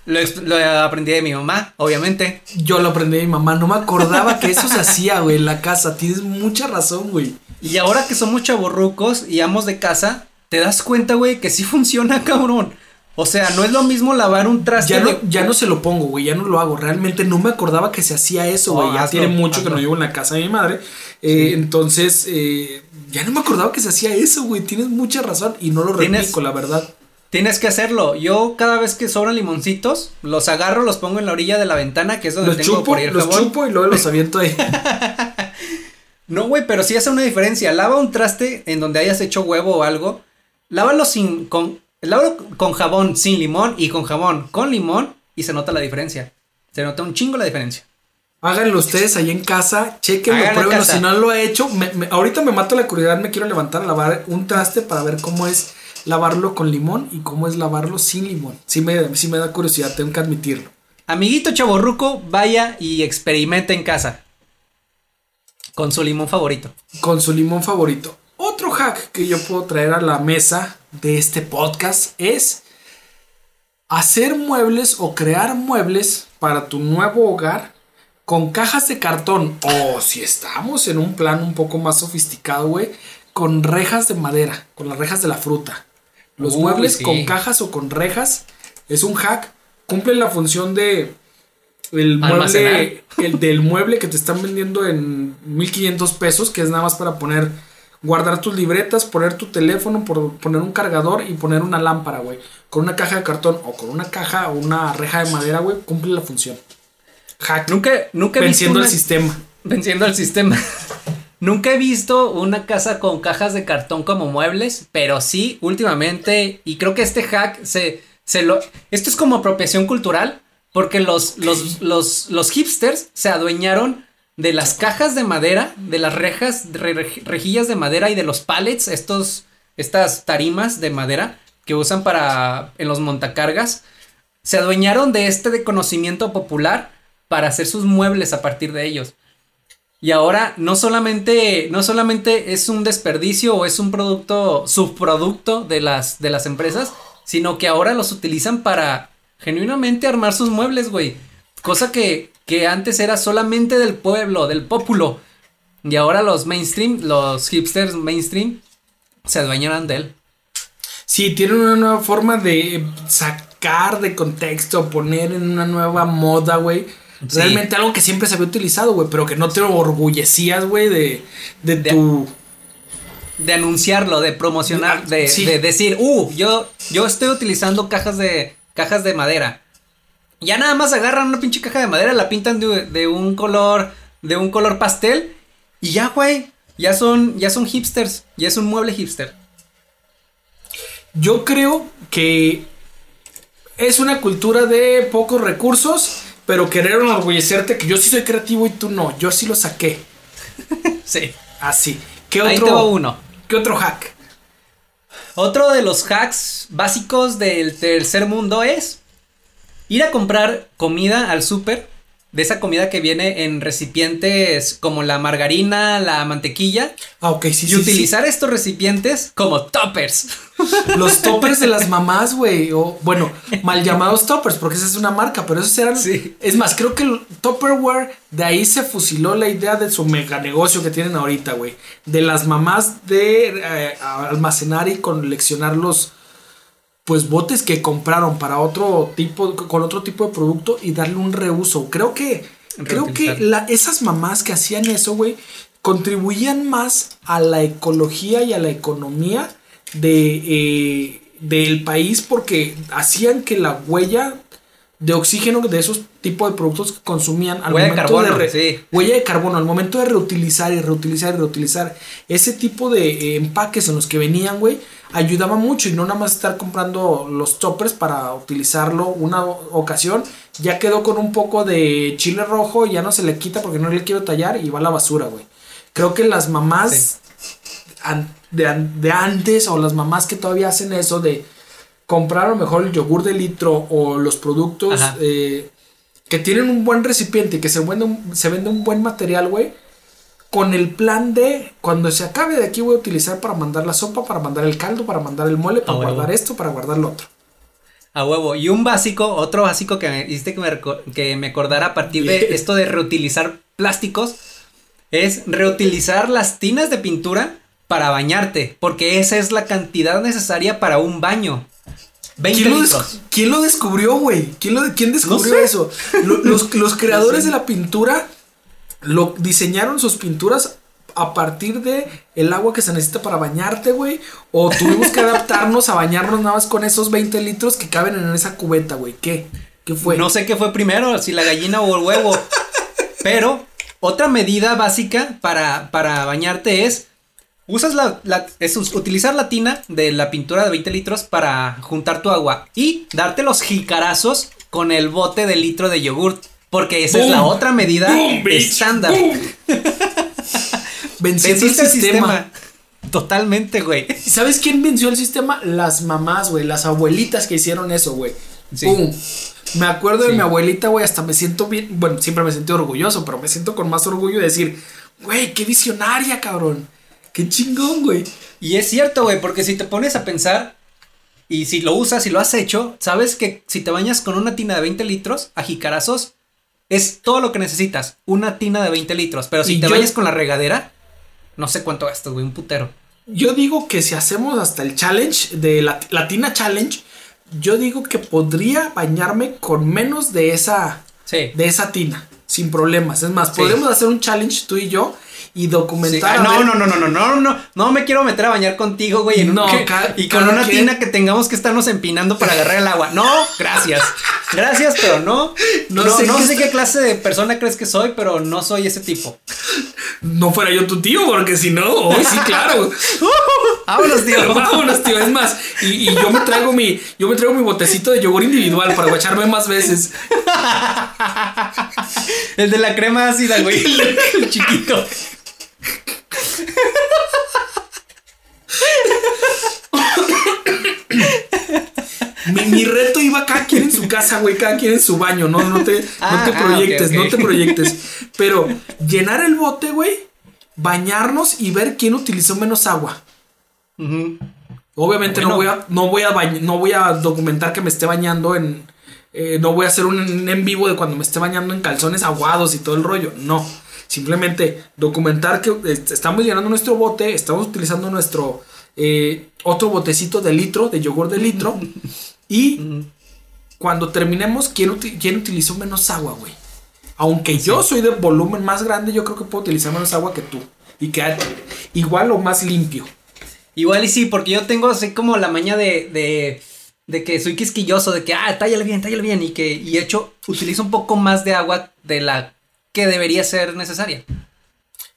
Lo, aprendí de mi mamá, obviamente. Yo lo aprendí de mi mamá. No me acordaba que eso se hacía, güey, en la casa. Tienes mucha razón, güey. Y ahora que somos chavorrucos y amos de casa, te das cuenta, güey, que sí funciona, cabrón. O sea, no es lo mismo lavar un traste Ya no, de- ya no se lo pongo, güey, ya no lo hago. Realmente no me acordaba que se hacía eso, güey. Oh, ya hazlo, tiene mucho que no vivo en la casa de mi madre. Eh, Entonces, eh, ya no me acordaba que se hacía eso, güey. Tienes mucha razón y no lo replico, la verdad. Tienes que hacerlo. Yo cada vez que sobran limoncitos, los agarro, los pongo en la orilla de la ventana, que es donde Los tengo chupo, por ahí el los chupo y luego los aviento ahí. (laughs) No, güey, pero sí hace una diferencia. Lava un traste en donde hayas hecho huevo o algo. Lávalo sin con lávalo con jabón sin limón y con jabón con limón y se nota la diferencia. Se nota un chingo la diferencia. Háganlo ustedes ahí en casa, chequenlo, pruébenlo. Si no lo he hecho, me- me- ahorita me mato la curiosidad, me quiero levantar a lavar un traste para ver cómo es lavarlo con limón y cómo es lavarlo sin limón. Sí me, sí me da curiosidad, tengo que admitirlo. Amiguito chaborruco, vaya y experimente en casa. Con su limón favorito. con su limón favorito. Otro hack que yo puedo traer a la mesa de este podcast es hacer muebles o crear muebles para tu nuevo hogar con cajas de cartón o si estamos en un plan un poco más sofisticado, güey, con rejas de madera, con las rejas de la fruta. Los Uy, muebles sí. con cajas o con rejas es un hack, cumplen la función de el mueble, el del mueble que te están vendiendo en 1500 pesos, que es nada más para poner, guardar tus libretas, poner tu teléfono, por, poner un cargador y poner una lámpara, güey. Con una caja de cartón o con una caja o una reja de madera, güey, cumple la función. Hack. Nunca, nunca venciendo el sistema. Venciendo el sistema. Nunca he visto una casa con cajas de cartón como muebles, pero sí, últimamente, y creo que este hack se, se lo... Esto es como apropiación cultural, porque los, los, los, los hipsters se adueñaron de las cajas de madera, de las rejas, re- rejillas de madera y de los pallets, estos, estas tarimas de madera que usan para, en los montacargas, se adueñaron de este de conocimiento popular para hacer sus muebles a partir de ellos. Y ahora no solamente, no solamente es un desperdicio o es un producto, subproducto de las, de las empresas, sino que ahora los utilizan para genuinamente armar sus muebles, güey. Cosa que, que antes era solamente del pueblo, del pópulo. Y ahora los mainstream, los hipsters mainstream, se adueñan de él. Sí, tienen una nueva forma de sacar de contexto, poner en una nueva moda, güey. Sí. Realmente algo que siempre se había utilizado, güey, pero que no te orgullecías, güey, de, de, De- tu... de anunciarlo, de promocionar, Ah, de, sí. de decir, uh, yo, yo estoy utilizando cajas de, cajas de madera. Ya nada más agarran una pinche caja de madera, la pintan de, de un color, de un color pastel y ya, güey, ya son, ya son hipsters, ya es un mueble hipster. Yo creo que es una cultura de pocos recursos, pero querer enorgullecerte que yo sí soy creativo y tú no. Yo sí lo saqué. (laughs) Sí. Así. ¿Qué Ahí otro, te va uno. ¿Qué otro hack? Otro de los hacks básicos del tercer mundo es ir a comprar comida al súper, de esa comida que viene en recipientes como la margarina, la mantequilla, Ah, ok, sí, y sí, sí. utilizar estos recipientes como toppers. (laughs) Los toppers de las mamás, güey. O bueno, mal llamados toppers, porque esa es una marca, pero esos eran. Sí. Es más, creo que el Tupperware, de ahí se fusiló la idea de su mega negocio que tienen ahorita, güey. De las mamás de eh, almacenar y coleccionar los. Pues botes que compraron para otro tipo, con otro tipo de producto y darle un reuso. Creo que. Creo que la- esas mamás que hacían eso, güey, contribuían más a la ecología y a la economía de, eh, del país porque hacían que la huella de oxígeno de esos tipos de productos que consumían al Huella de momento carbono, re- sí. huella de carbono al momento de reutilizar y reutilizar y reutilizar ese tipo de eh, empaques en los que venían güey ayudaba mucho y no nada más estar comprando los toppers para utilizarlo una ocasión ya quedó con un poco de chile rojo ya no se le quita porque no le quiero tallar y va a la basura güey creo que las mamás de, de antes o las mamás que todavía hacen eso de comprar a lo mejor el yogur de litro o los productos eh, que tienen un buen recipiente y que se vende un, se vende un buen material, güey. Con el plan de cuando se acabe de aquí voy a utilizar para mandar la sopa, para mandar el caldo, para mandar el mole, para huevo. guardar esto, para guardar lo otro. A huevo. Y un básico, otro básico que me hiciste que me, que me acordara a partir de esto de reutilizar plásticos es reutilizar las tinas de pintura para bañarte, porque esa es la cantidad necesaria para un baño. 20 ¿Quién lo, quién descubrió, güey? ¿Quién, quién descubrió sé. eso? Lo- Los, los (laughs) creadores de la pintura lo diseñaron sus pinturas a partir de el agua que se necesita para bañarte, güey. O tuvimos que adaptarnos a bañarnos nada más con esos 20 litros que caben en esa cubeta, güey. ¿Qué? ¿Qué fue? No sé qué fue primero, si la gallina o el huevo. Pero otra medida básica para, para bañarte es usas la, es utilizar la tina de la pintura de 20 litros para juntar tu agua y darte los jicarazos con el bote de litro de yogurt. Porque esa es la otra medida Boom, estándar. Boom. (laughs) Venció el sistema. Totalmente, güey. ¿Y ¿Sabes quién venció el sistema? Las mamás, güey. Las abuelitas que hicieron eso, güey. Sí. Pum. Me acuerdo de mi abuelita, güey. Hasta me siento bien. Bueno, siempre me sentí orgulloso, pero me siento con más orgullo de decir, güey, qué visionaria, cabrón. Qué chingón, güey. Y es cierto, güey, porque si te pones a pensar y si lo usas y lo has hecho, sabes que si te bañas con una tina de 20 litros a jicarazos, es todo lo que necesitas, una tina de 20 litros. Pero si Y te yo- bañas con la regadera, no sé cuánto gastas, güey, un putero. Yo digo que si hacemos hasta el challenge de la Latina Challenge, yo digo que podría bañarme con menos de esa, Sí. de esa tina, sin problemas. Es más, Sí. podemos hacer un challenge tú y yo y Sí. documentar. Ah, a no, no, no, no, no, no, no, no me quiero meter a bañar contigo, güey, en un- No, ca- y con una quien- tina que tengamos que estarnos empinando para agarrar el agua. No, gracias. Gracias, pero no. No No, sé no qué sé qué clase de persona crees que soy, pero no soy ese tipo. No fuera yo tu tío, porque si no, hoy sí, claro. (laughs) Vámonos, tío. (laughs) Vámonos, tío. Es más, y, y yo me traigo mi, yo me traigo mi botecito de yogur individual para guacharme más veces. (laughs) El de la crema ácida, güey. El chiquito. Mi, mi reto iba cada quien en su casa, güey, cada quien en su baño. No, no te, Ah, no te ah, proyectes, ok, ok. no te proyectes. Pero llenar el bote, güey, bañarnos y ver quién utilizó menos agua. Obviamente no voy a, no voy a bañ- no voy a documentar que me esté bañando en. eh, no voy a hacer un en vivo de cuando me esté bañando en calzones aguados y todo el rollo. No. Simplemente documentar que eh, estamos llenando nuestro bote, estamos utilizando nuestro eh, otro botecito de litro, de yogur de litro. y cuando terminemos, ¿quién, quién utilizó menos agua, güey? Aunque yo soy de volumen más grande, yo creo que puedo utilizar menos agua que tú. Y quedar igual o más limpio. Igual y sí, porque yo tengo así como la maña de, de, de que soy quisquilloso, de que, ah, tállale bien, tállale bien, y que, y hecho, utilizo un poco más de agua de la que debería ser necesaria.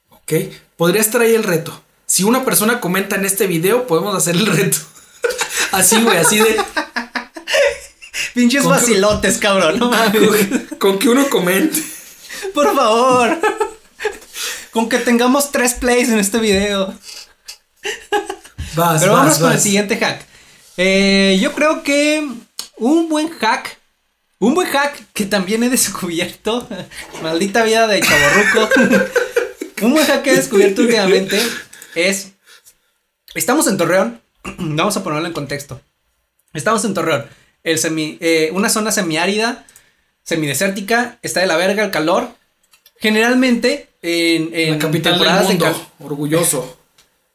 ¿Ok? Podría estar ahí el reto. Si una persona comenta en este video, podemos hacer el reto. (laughs) así, güey, así de. Pinches que- vacilotes, cabrón, no mames. Con, que uno comente. Por favor. Con que tengamos tres plays en este video. Vas, Pero vas, vamos con el siguiente hack. Eh, yo creo que un buen hack, un buen hack que también he descubierto, (laughs) maldita vida de chaborruco, un buen hack que he descubierto últimamente es, estamos en Torreón, (clears throat) vamos a ponerlo en contexto, estamos en Torreón, el semi, eh, una zona semiárida, semidesértica, está de la verga el calor, generalmente en, en La capital del temporadas de mundo. Orgulloso.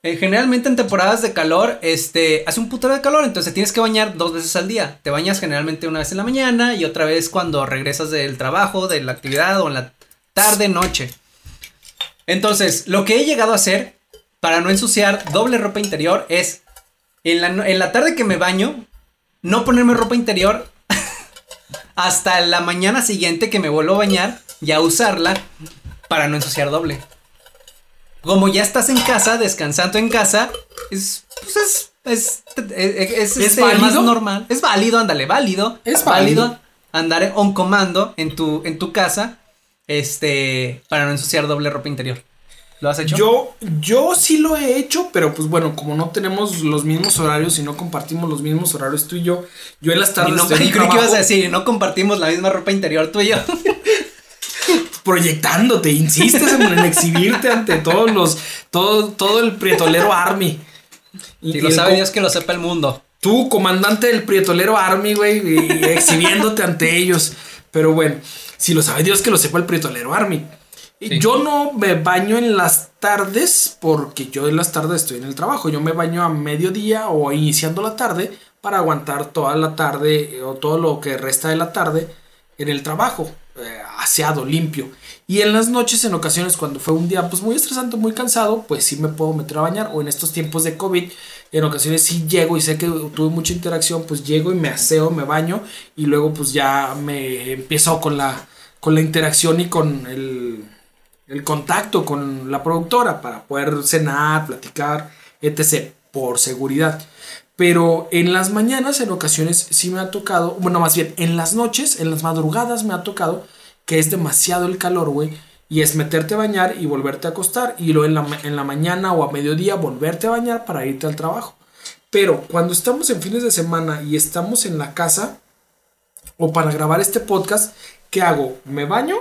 Eh, generalmente en temporadas de calor, este, hace un putero de calor, entonces tienes que bañar dos veces al día. Te bañas generalmente una vez en la mañana y otra vez cuando regresas del trabajo, de la actividad o en la tarde, noche. Entonces, lo que he llegado a hacer para no ensuciar doble ropa interior es en la, en la tarde que me baño, no ponerme ropa interior (laughs) hasta la mañana siguiente que me vuelvo a bañar y a usarla para no ensuciar doble. Como ya estás en casa, descansando en casa, es, pues es, es, es, es, ¿Es este, más válido? normal. Es válido, ándale, válido. Es válido. andar on comando en tu, en tu casa, este, para no ensuciar doble ropa interior. ¿Lo has hecho? Yo, yo sí lo he hecho, pero pues bueno, como no tenemos los mismos horarios y no compartimos los mismos horarios tú y yo, yo en las Y tardes no, estoy en y (laughs) creí que ibas a decir, no compartimos la misma ropa interior tú y yo. (laughs) proyectándote, insistes en, en exhibirte ante todos los, todo, todo el prietolero army. Y, Si lo sabe Dios que lo sepa el mundo. Tú, comandante del prietolero army, güey, exhibiéndote ante ellos. Pero bueno, si lo sabe Dios que lo sepa el prietolero army. Y Sí. Yo no me baño en las tardes porque yo en las tardes estoy en el trabajo. Yo me baño a mediodía o iniciando la tarde para aguantar toda la tarde eh, o todo lo que resta de la tarde en el trabajo, eh, aseado, limpio. Y en las noches, en ocasiones, cuando fue un día pues muy estresante, muy cansado, pues sí me puedo meter a bañar. O en estos tiempos de COVID, en ocasiones sí llego y sé que tuve mucha interacción, pues llego y me aseo, me baño y luego pues ya me empiezo con la, con la interacción y con el, el contacto con la productora para poder cenar, platicar, etc. por seguridad. Pero en las mañanas, en ocasiones, sí me ha tocado, bueno, más bien en las noches, en las madrugadas me ha tocado que es demasiado el calor, güey. Y es meterte a bañar y volverte a acostar. Y luego en la, en la mañana o a mediodía volverte a bañar para irte al trabajo. Pero cuando estamos en fines de semana y estamos en la casa o para grabar este podcast, ¿qué hago? Me baño,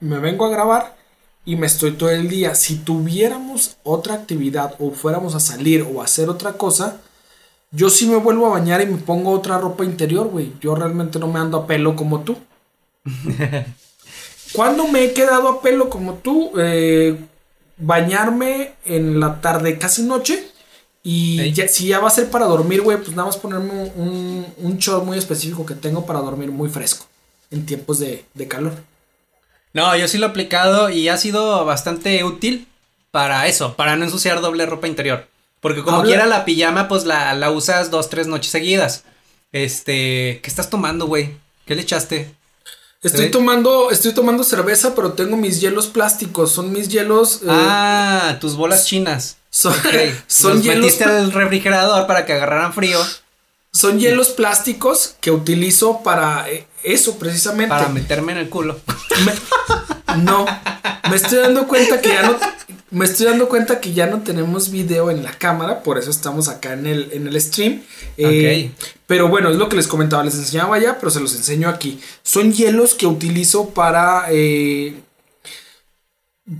me vengo a grabar y me estoy todo el día. Si tuviéramos otra actividad o fuéramos a salir o a hacer otra cosa, yo sí me vuelvo a bañar y me pongo otra ropa interior, güey. Yo realmente no me ando a pelo como tú. (laughs) ¿Cuándo me he quedado a pelo como tú? Eh, bañarme en la tarde, casi noche. Y ya- si ya va a ser para dormir, güey, pues nada más ponerme un, un short muy específico que tengo para dormir muy fresco en tiempos de, de calor. No, yo sí lo he aplicado y ha sido bastante útil para eso, para no ensuciar doble ropa interior. Porque como Habla- quiera la pijama, pues la, la usas dos, tres noches seguidas. Este, ¿qué estás tomando, güey? ¿Qué le echaste? Estoy Sí. tomando, estoy tomando cerveza, pero tengo mis hielos plásticos. Son mis hielos. eh, ah, tus bolas chinas. son, Ok, (laughs) son los hielos. metiste al refrigerador para que agarraran frío, Son hielos plásticos que utilizo para eh, eso precisamente. para meterme en el culo. Me- (laughs) no, me estoy dando cuenta que ya no, me estoy dando cuenta que ya no tenemos video en la cámara, por eso estamos acá en el, en el stream. Eh, Pero bueno, es lo que les comentaba, les enseñaba ya, pero se los enseño aquí. Son hielos que utilizo para eh,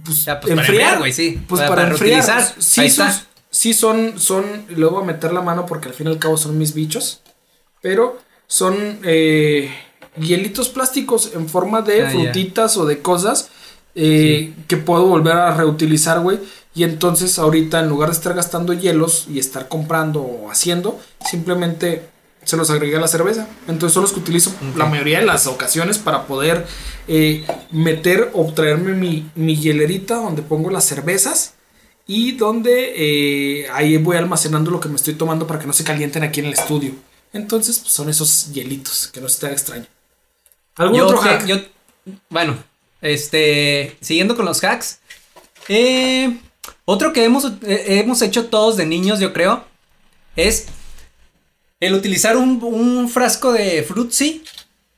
pues, Ya, pues, enfriar, güey, sí. Pues Para- para, para enfriar. Sí, Ahí son, está. sí son, son, le voy a meter la mano porque al fin y al cabo son mis bichos, pero son eh, hielitos plásticos en forma de Ah, frutitas o de cosas eh, que puedo volver a reutilizar, güey. Y entonces ahorita en lugar de estar gastando hielos y estar comprando o haciendo, simplemente se los agregué a la cerveza. Entonces son los que utilizo la mayoría de las ocasiones para poder eh, meter o traerme mi, mi hielerita donde pongo las cervezas y donde eh, ahí voy almacenando lo que me estoy tomando para que no se calienten aquí en el estudio. Entonces pues, son esos hielitos, que no se te haga extraño. ¿Algún Yo, otro te- hack? yo- bueno, este, siguiendo con los hacks. eh, otro que hemos, eh, hemos hecho todos de niños, yo creo, es el utilizar un, un frasco de Fruitsy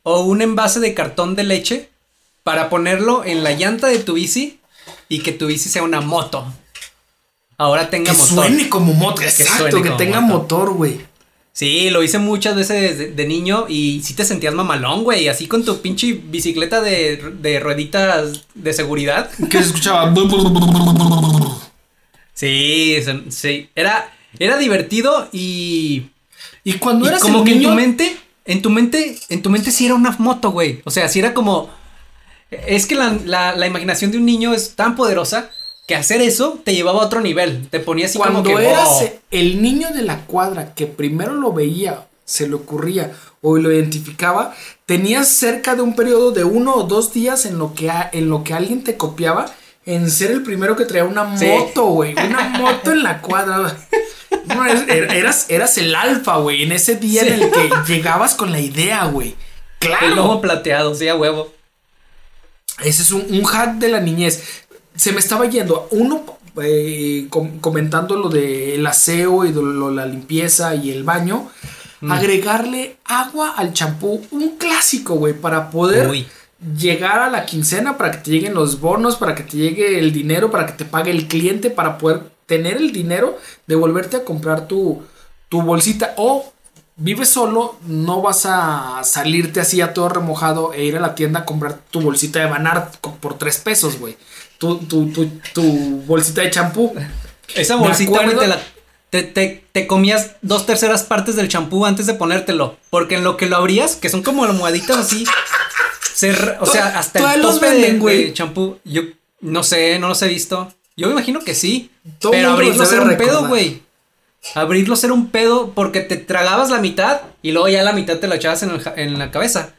o un envase de cartón de leche para ponerlo en la llanta de tu bici y que tu bici sea una moto. Ahora tenga Que motor. suene como motor, Que exacto, que como tenga motor. motor, güey. Sí, lo hice muchas veces de, de niño y sí te sentías mamalón, güey, así con tu pinche bicicleta de, de rueditas de seguridad. Que se escuchaba. Sí, sí, era, era divertido y, Y cuando y eras como el que en tu mente, en tu mente, en tu mente sí era una moto, güey. O sea, sí era como, es que la, la- la imaginación de un niño es tan poderosa que hacer eso te llevaba a otro nivel, te ponía así cuando como que, eras wow. el niño de la cuadra que primero lo veía, se le ocurría o lo identificaba, tenías cerca de un periodo de uno o dos días en lo que, a- en lo que alguien te copiaba. en ser el primero que traía una Sí. moto, güey. Una moto en la cuadra. No, eras, eras, eras el alfa, güey. En ese día en el que llegabas con la idea, güey. El lomo Claro. plateado, sí, a huevo. Ese es un, un hack de la niñez. Se me estaba yendo. Uno eh, com- comentando lo del aseo y de lo- la limpieza y el baño. Mm. Agregarle agua al champú. Un clásico, güey. Para poder Uy. llegar a la quincena, para que te lleguen los bonos, para que te llegue el dinero, para que te pague el cliente, para poder tener el dinero de volverte a comprar tu, tu bolsita. O vives solo, no vas a salirte así a todo remojado e ir a la tienda a comprar tu bolsita de Banart por tres pesos, güey. Tu, tu, tu, tu bolsita de champú. Esa bolsita, güey, te la. Te, te, te comías dos terceras partes del champú antes de ponértelo. Porque en lo que lo abrías, que son como almohaditas así. se o sea, hasta el tope venden, de, champú. Yo no sé, no los he visto. Yo me imagino que sí. Todo pero abrirlos era un pedo, güey. Abrirlos era un pedo porque te tragabas la mitad y luego ya la mitad te la echabas en, el en la cabeza.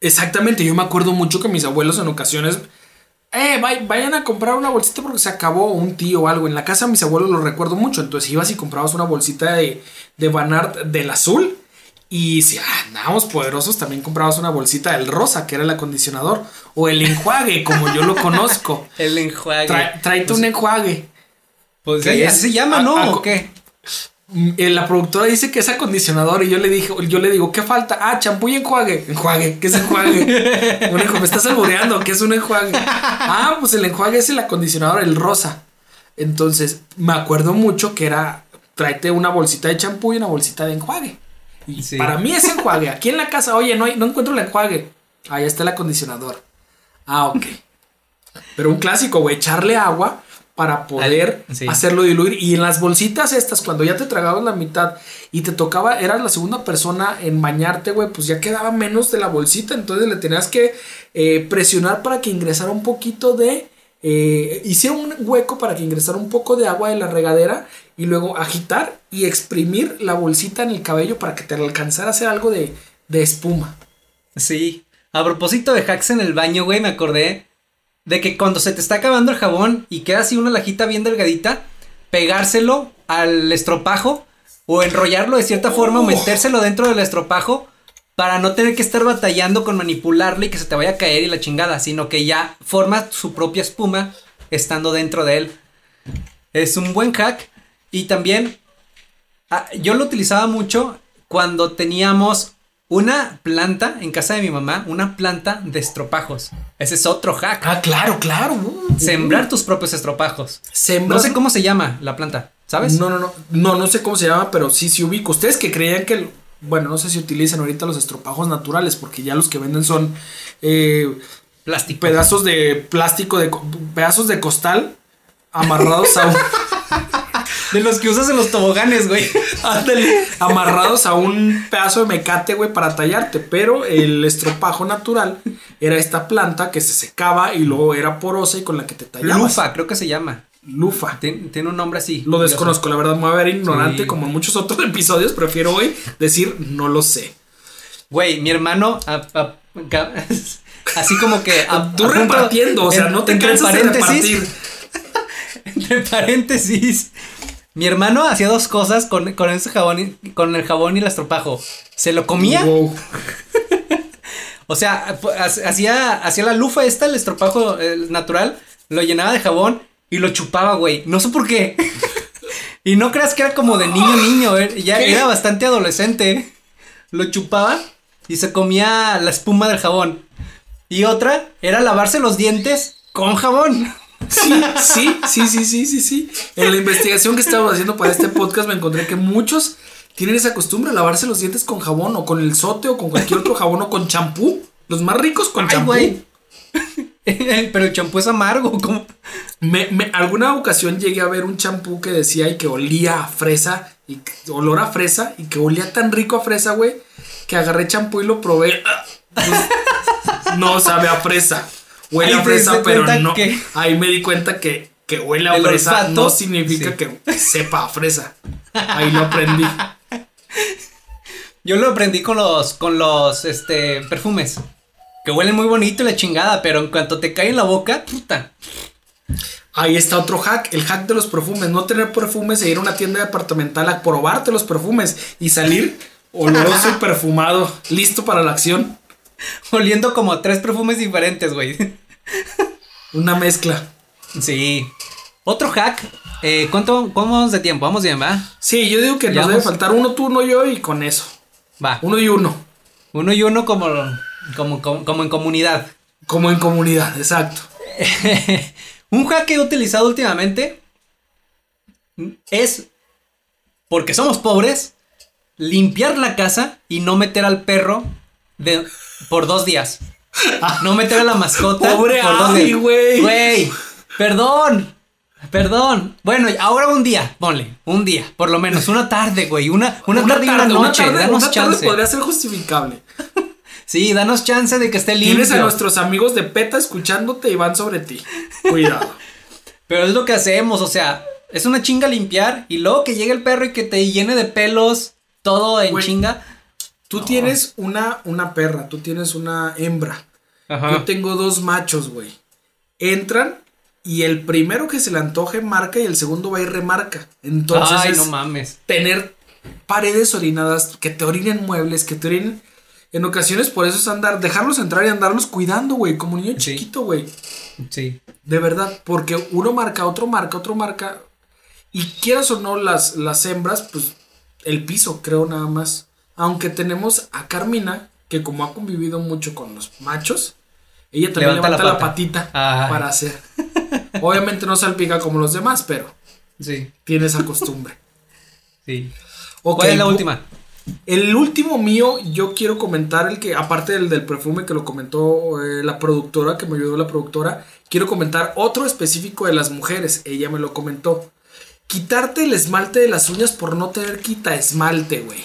Exactamente, yo me acuerdo mucho que mis abuelos en ocasiones, eh, vay- vayan a comprar una bolsita porque se acabó un tío o algo. En la casa de mis abuelos lo recuerdo mucho, entonces ibas y comprabas una bolsita de, de Banart del azul. Y si andábamos poderosos, también comprabas una bolsita del rosa, que era el acondicionador, o el enjuague, como yo lo conozco. (laughs) El enjuague. Trae, tráete un enjuague. pues que así se llama, ¿no? a- ¿O qué? Eh, La productora dice que es acondicionador y yo le dije, yo le digo, ¿qué falta? Ah, champú y enjuague. Enjuague, ¿qué es enjuague? (laughs) un enjuague, me estás albureando, ¿qué es un enjuague? Ah, pues el enjuague es el acondicionador, el rosa. Entonces, me acuerdo mucho que era, tráete una bolsita de champú y una bolsita de enjuague. Y Sí. para mí es enjuague. Aquí en la casa, oye, no, hay- no encuentro el enjuague. Ahí está el acondicionador. Ah, ok. Pero un clásico, güey, echarle agua para poder sí. hacerlo diluir. Y en las bolsitas estas, cuando ya te tragabas la mitad y te tocaba, eras la segunda persona en bañarte, güey, pues ya quedaba menos de la bolsita. Entonces le tenías que eh, presionar para que ingresara un poquito de... Eh, hiciera un hueco para que ingresara un poco de agua de la regadera y luego agitar y exprimir la bolsita en el cabello para que te alcanzara a hacer algo de, de espuma. Sí. A propósito de hacks en el baño, güey, me acordé de que cuando se te está acabando el jabón y queda así una lajita bien delgadita, pegárselo al estropajo o enrollarlo de cierta forma o Oh. metérselo dentro del estropajo para no tener que estar batallando con manipularlo y que se te vaya a caer y la chingada, sino que ya forma su propia espuma estando dentro de él. Es un buen hack y también ah, yo lo utilizaba mucho cuando teníamos una planta en casa de mi mamá, una planta de estropajos. Ese es otro hack. Ah, claro, claro. Uh, Sembrar tus propios estropajos. Sembras- No sé cómo se llama la planta, ¿sabes? No, no, no. No, no sé cómo se llama, pero sí, sí ubico. Ustedes que creían que. Bueno, no sé si utilizan ahorita los estropajos naturales, porque ya los que venden son eh, Plástico. pedazos de plástico, de pedazos de costal amarrados a un. (laughs) De los que usas en los toboganes, güey. (laughs) Ándale, amarrados a un pedazo de mecate, güey, para tallarte. Pero el estropajo natural era esta planta que se secaba y luego era porosa y con la que te tallabas. Lufa, creo que se llama. Lufa. Tien- Tiene un nombre así. Lo desconozco, la verdad, me voy a ver ignorante Sí. como en muchos otros (laughs) episodios. Prefiero hoy decir no lo sé. Güey, mi hermano. a- a- ca- (laughs) así como que. a- Tú punto- repartiendo, o sea, en- no te cansas de repartir. Entre paréntesis. Mi hermano hacía dos cosas con, con ese jabón y- con el jabón y el estropajo. Se lo comía. Wow. (laughs) O sea, hacía, hacía la lufa esta, el estropajo natural, lo llenaba de jabón y lo chupaba, güey. No sé por qué. (laughs) y no creas que era como de niño niño, eh, ya ¿Qué? era bastante adolescente. Lo chupaba y se comía la espuma del jabón. Y otra era lavarse los dientes con jabón. Sí, sí, sí, sí, sí, sí, sí. En la investigación que estábamos haciendo para este podcast me encontré que muchos tienen esa costumbre de lavarse los dientes con jabón o con el sote o con cualquier otro jabón o con champú. Los más ricos con champú. (laughs) Pero el champú es amargo, como Me, me- alguna ocasión llegué a ver un champú que decía y que olía a fresa, y que- olor a fresa, y que olía tan rico a fresa, güey, que agarré champú y lo probé. (laughs) Pues, no sabe a fresa. Huele a fresa, pero no. que- Ahí me di cuenta que, que huele a fresa no significa sí. que sepa a fresa. Ahí lo aprendí. (laughs) Yo lo aprendí con los, con los, este, perfumes. Que huelen muy bonito y la chingada, pero en cuanto te cae en la boca, puta. Ahí está otro hack, el hack de los perfumes. No tener perfumes e ir a una tienda departamental a probarte los perfumes y salir oloroso y perfumado, listo para la acción. (laughs) Oliendo como a tres perfumes diferentes, güey. (laughs) Una mezcla. Sí. Otro hack. Eh, ¿Cuánto cómo vamos de tiempo? Vamos bien, ¿va? Sí, yo digo que nos debe faltar uno tú, uno yo y con eso. Va. Uno y uno. Uno y uno como, como, como, como en comunidad. Como en comunidad, exacto. (laughs) Un hack que he utilizado últimamente es, porque somos pobres, limpiar la casa y no meter al perro de, por dos días. No meter a la mascota Pobre por dos Abby, días. güey. Güey, perdón. Perdón. Bueno, ahora un día, ponle, un día, por lo menos, una tarde, güey, una, una, tarde y una una noche, tarde- danos una tarde chance. podría ser justificable. (laughs) Sí, danos chance de que esté limpio. Tienes a nuestros amigos de PETA escuchándote y van sobre ti. Cuidado. (laughs) Pero es lo que hacemos, o sea, es una chinga limpiar y luego que llegue el perro y que te llene de pelos, todo en Güey. chinga. Tú tienes una, una perra, tú tienes una hembra. Ajá. Yo tengo dos machos, güey. Entran y el primero que se le antoje marca y el segundo va y remarca. Entonces Ay, es no mames. tener paredes orinadas, que te orinen muebles, que te orinen... En ocasiones por eso es andar, dejarlos entrar y andarlos cuidando, güey, como niño Sí. chiquito, güey. Sí. De verdad, porque uno marca, otro marca, otro marca. Y quieras o no, las, las hembras, pues el piso, creo nada más. Aunque tenemos a Carmina, que como ha convivido mucho con los machos, ella también Levanta levanta, la patita para hacer. (laughs) Obviamente no salpica como los demás, pero Sí. tiene esa costumbre. (laughs) Sí. Ok, ¿Cuál es la última? El último mío, yo quiero comentar el que, aparte del, del perfume que lo comentó eh, la productora, que me ayudó la productora, quiero comentar otro específico de las mujeres. Ella me lo comentó. Quitarte el esmalte de las uñas por no tener quita esmalte, güey.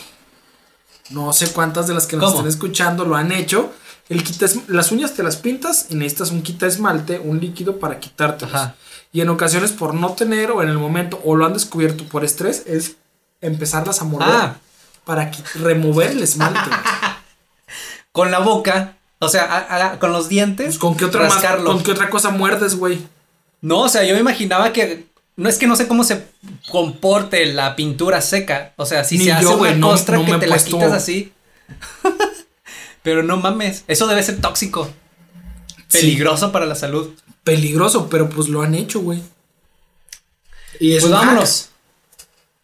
No sé cuántas de las que nos ¿Cómo? están escuchando lo han hecho. El quita las uñas te las pintas y necesitas un quita esmalte, un líquido para quitártelos. Ajá. Y en ocasiones por no tener o en el momento o lo han descubierto por estrés es empezarlas a morder Ah. para remover el esmalte. (laughs) Con la boca. O sea, a- a- con los dientes. Pues, ¿Con qué otra rascarlo. con qué otra cosa muerdes, güey? No, o sea, yo me imaginaba que. No es que no sé cómo se comporte la pintura seca. O sea, si Ni se hace yo, una no- costra no que te la quitas así. (laughs) Pero no mames. Eso debe ser tóxico. Sí. Peligroso para la salud. Peligroso, pero pues lo han hecho, güey. Y es Pues un hack. vámonos.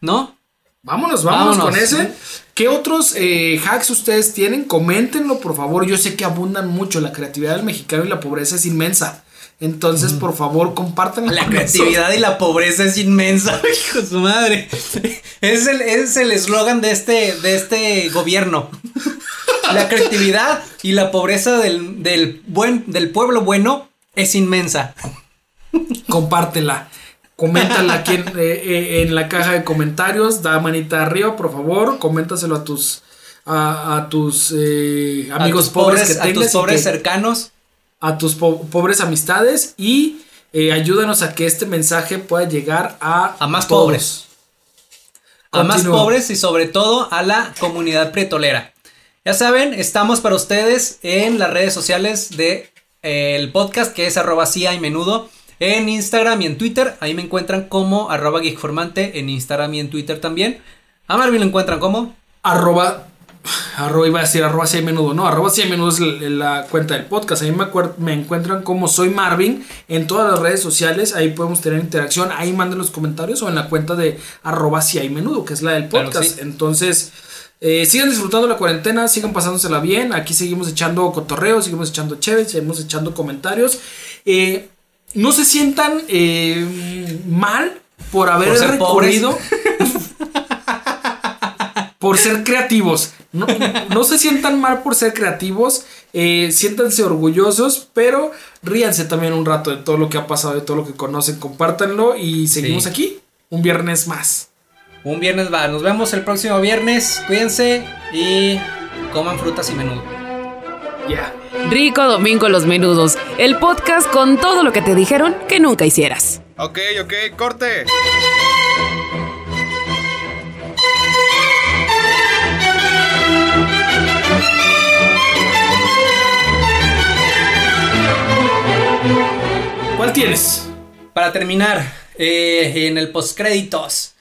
¿No? Vámonos, vámonos, Vámonos. con ese. ¿Qué otros eh, hacks ustedes tienen? Coméntenlo, por favor. Yo sé que abundan mucho. La creatividad del mexicano y la pobreza es inmensa. Entonces, por favor, compártanlo. La creatividad y la pobreza es inmensa, (laughs) hijo de su madre. Es el es el eslogan de este de este gobierno. La creatividad y la pobreza del, del buen del pueblo bueno es inmensa. Compártela. Coméntala aquí en, eh, eh, en la caja de comentarios. Da manita arriba, por favor. Coméntaselo a tus a, a tus eh, A amigos tus pobres, pobres, que a tengas tus y pobres que- cercanos. A tus po- pobres amistades y eh, ayúdanos a que este mensaje pueda llegar a, A más todos. pobres. A más pobres y sobre todo a la comunidad prietolera. Ya saben, estamos para ustedes en las redes sociales de eh, el podcast que es arroba hay menudo. En Instagram y en Twitter. Ahí me encuentran como arroba geekformante. En Instagram y en Twitter también. A Marvin lo encuentran como. Arroba, arroba iba a decir arroba si hay menudo, no, arroba si hay menudo es la, la cuenta del podcast. A mí me, me encuentran como soy Marvin en todas las redes sociales. Ahí podemos tener interacción. Ahí manden los comentarios o en la cuenta de arroba si hay menudo, que es la del Claro, podcast. sí. Entonces, eh, sigan disfrutando la cuarentena, sigan pasándosela bien. Aquí seguimos echando cotorreo, seguimos echando chévere, seguimos echando comentarios. Eh, no se sientan eh, mal por haber Por recurrido (laughs) por ser creativos. No, no se sientan mal por ser creativos, eh, siéntanse orgullosos, pero ríanse también un rato de todo lo que ha pasado, de todo lo que conocen, compártanlo y seguimos Sí. aquí un viernes más. Un viernes va. Nos vemos el próximo viernes. Cuídense y coman frutas y menudo. Ya. Rico Domingo Los Menudos, el podcast con todo lo que te dijeron que nunca hicieras. Ok, ok, corte. ¿Cuál tienes? para terminar, eh, en el postcréditos,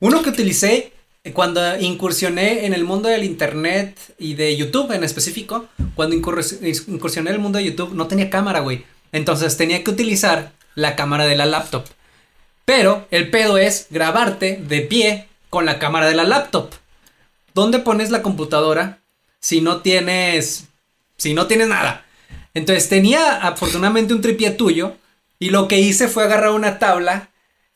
uno que utilicé cuando incursioné en el mundo del internet y de YouTube en específico, cuando incurs- incursioné en el mundo de YouTube, no tenía cámara, güey. Entonces tenía que utilizar la cámara de la laptop. Pero el pedo es grabarte de pie con la cámara de la laptop. ¿Dónde pones la computadora si no tienes si no tienes nada? Entonces tenía afortunadamente un tripié tuyo y lo que hice fue agarrar una tabla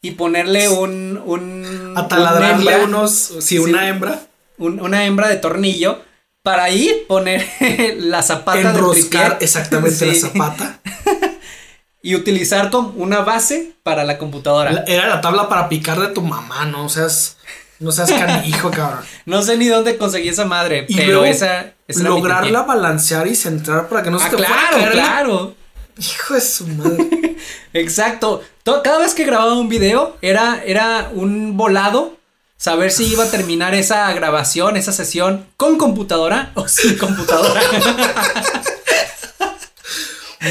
y ponerle un un A una taladrarle hembra, unos. Sí, una hembra. un- una hembra de tornillo para ahí poner (laughs) la zapata Enroscar exactamente la zapata. (laughs) y utilizar como una base para la computadora. La- Era la tabla para picar de tu mamá, no seas. No seas canijo, (laughs) cabrón. No sé ni dónde conseguí esa madre, Y pero esa, lograrla balancear y centrar para que no se Ah, te claro, claro. Hijo de su madre. (laughs) Exacto. To- Cada vez que grababa un video era, era un volado. Saber si iba a terminar esa grabación, esa sesión con computadora o sin computadora. (laughs)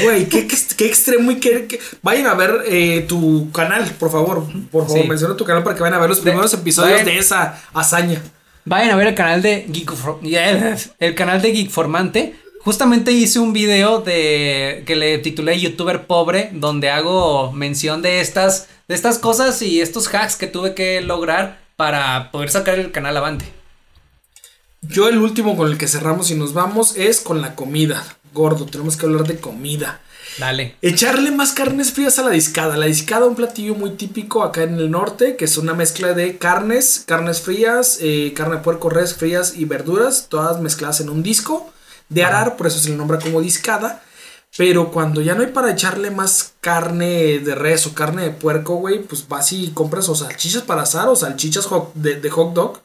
Güey, qué, qué, qué extremo y qué, qué- Vayan a ver eh, tu canal, por favor. Por favor, Sí. menciona tu canal para que vayan a ver los primeros episodios vayan. de esa hazaña. Vayan a ver el canal de Geek (laughs) el canal de Geekformante. Justamente hice un video de que le titulé YouTuber pobre, donde hago mención de estas, de estas cosas y estos hacks que tuve que lograr para poder sacar el canal avante. Yo el último con el que cerramos y nos vamos es con la comida. Gordo, tenemos que hablar de comida. Dale. Echarle más carnes frías a la discada. La discada, un platillo muy típico acá en el norte, que es una mezcla de carnes, carnes frías, eh, carne de puerco, res frías y verduras, todas mezcladas en un disco de arar, por eso se le nombra como discada. Pero cuando ya no hay para echarle más carne de res o carne de puerco, güey, pues vas y compras o salchichas para asar o salchichas de, de hot dog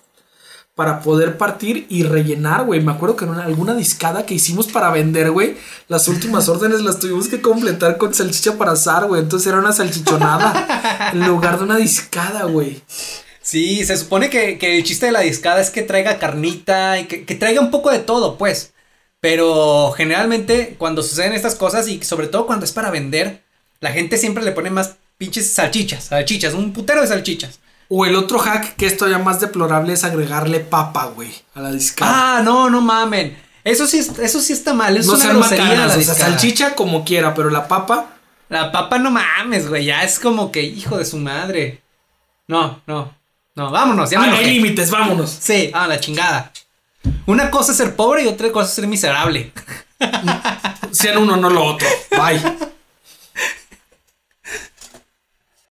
para poder partir y rellenar, güey. Me acuerdo que en una- alguna discada que hicimos para vender, güey, las últimas (laughs) órdenes las tuvimos que completar con salchicha para asar, güey. Entonces era una salchichonada (laughs) en lugar de una discada, güey. Sí, se supone que, que el chiste de la discada es que traiga carnita y que, que traiga un poco de todo, pues. Pero generalmente cuando suceden estas cosas y sobre todo cuando es para vender, la gente siempre le pone más pinches salchichas, salchichas, un putero de salchichas. O el otro hack que es todavía más deplorable es agregarle papa, güey, a la discada. Ah, no, no mamen. Eso sí, es- eso sí está mal. Es no una sean grosería macanas, la o sea, discada. salchicha como quiera, pero la papa, La papa no mames, güey. Ya es como que hijo de su madre. No, no, no. Vámonos, ya ah, hay límites, vámonos. Sí, ah, la chingada. Una cosa es ser pobre y otra cosa es ser miserable. Sean uno, no lo otro. Bye. (laughs)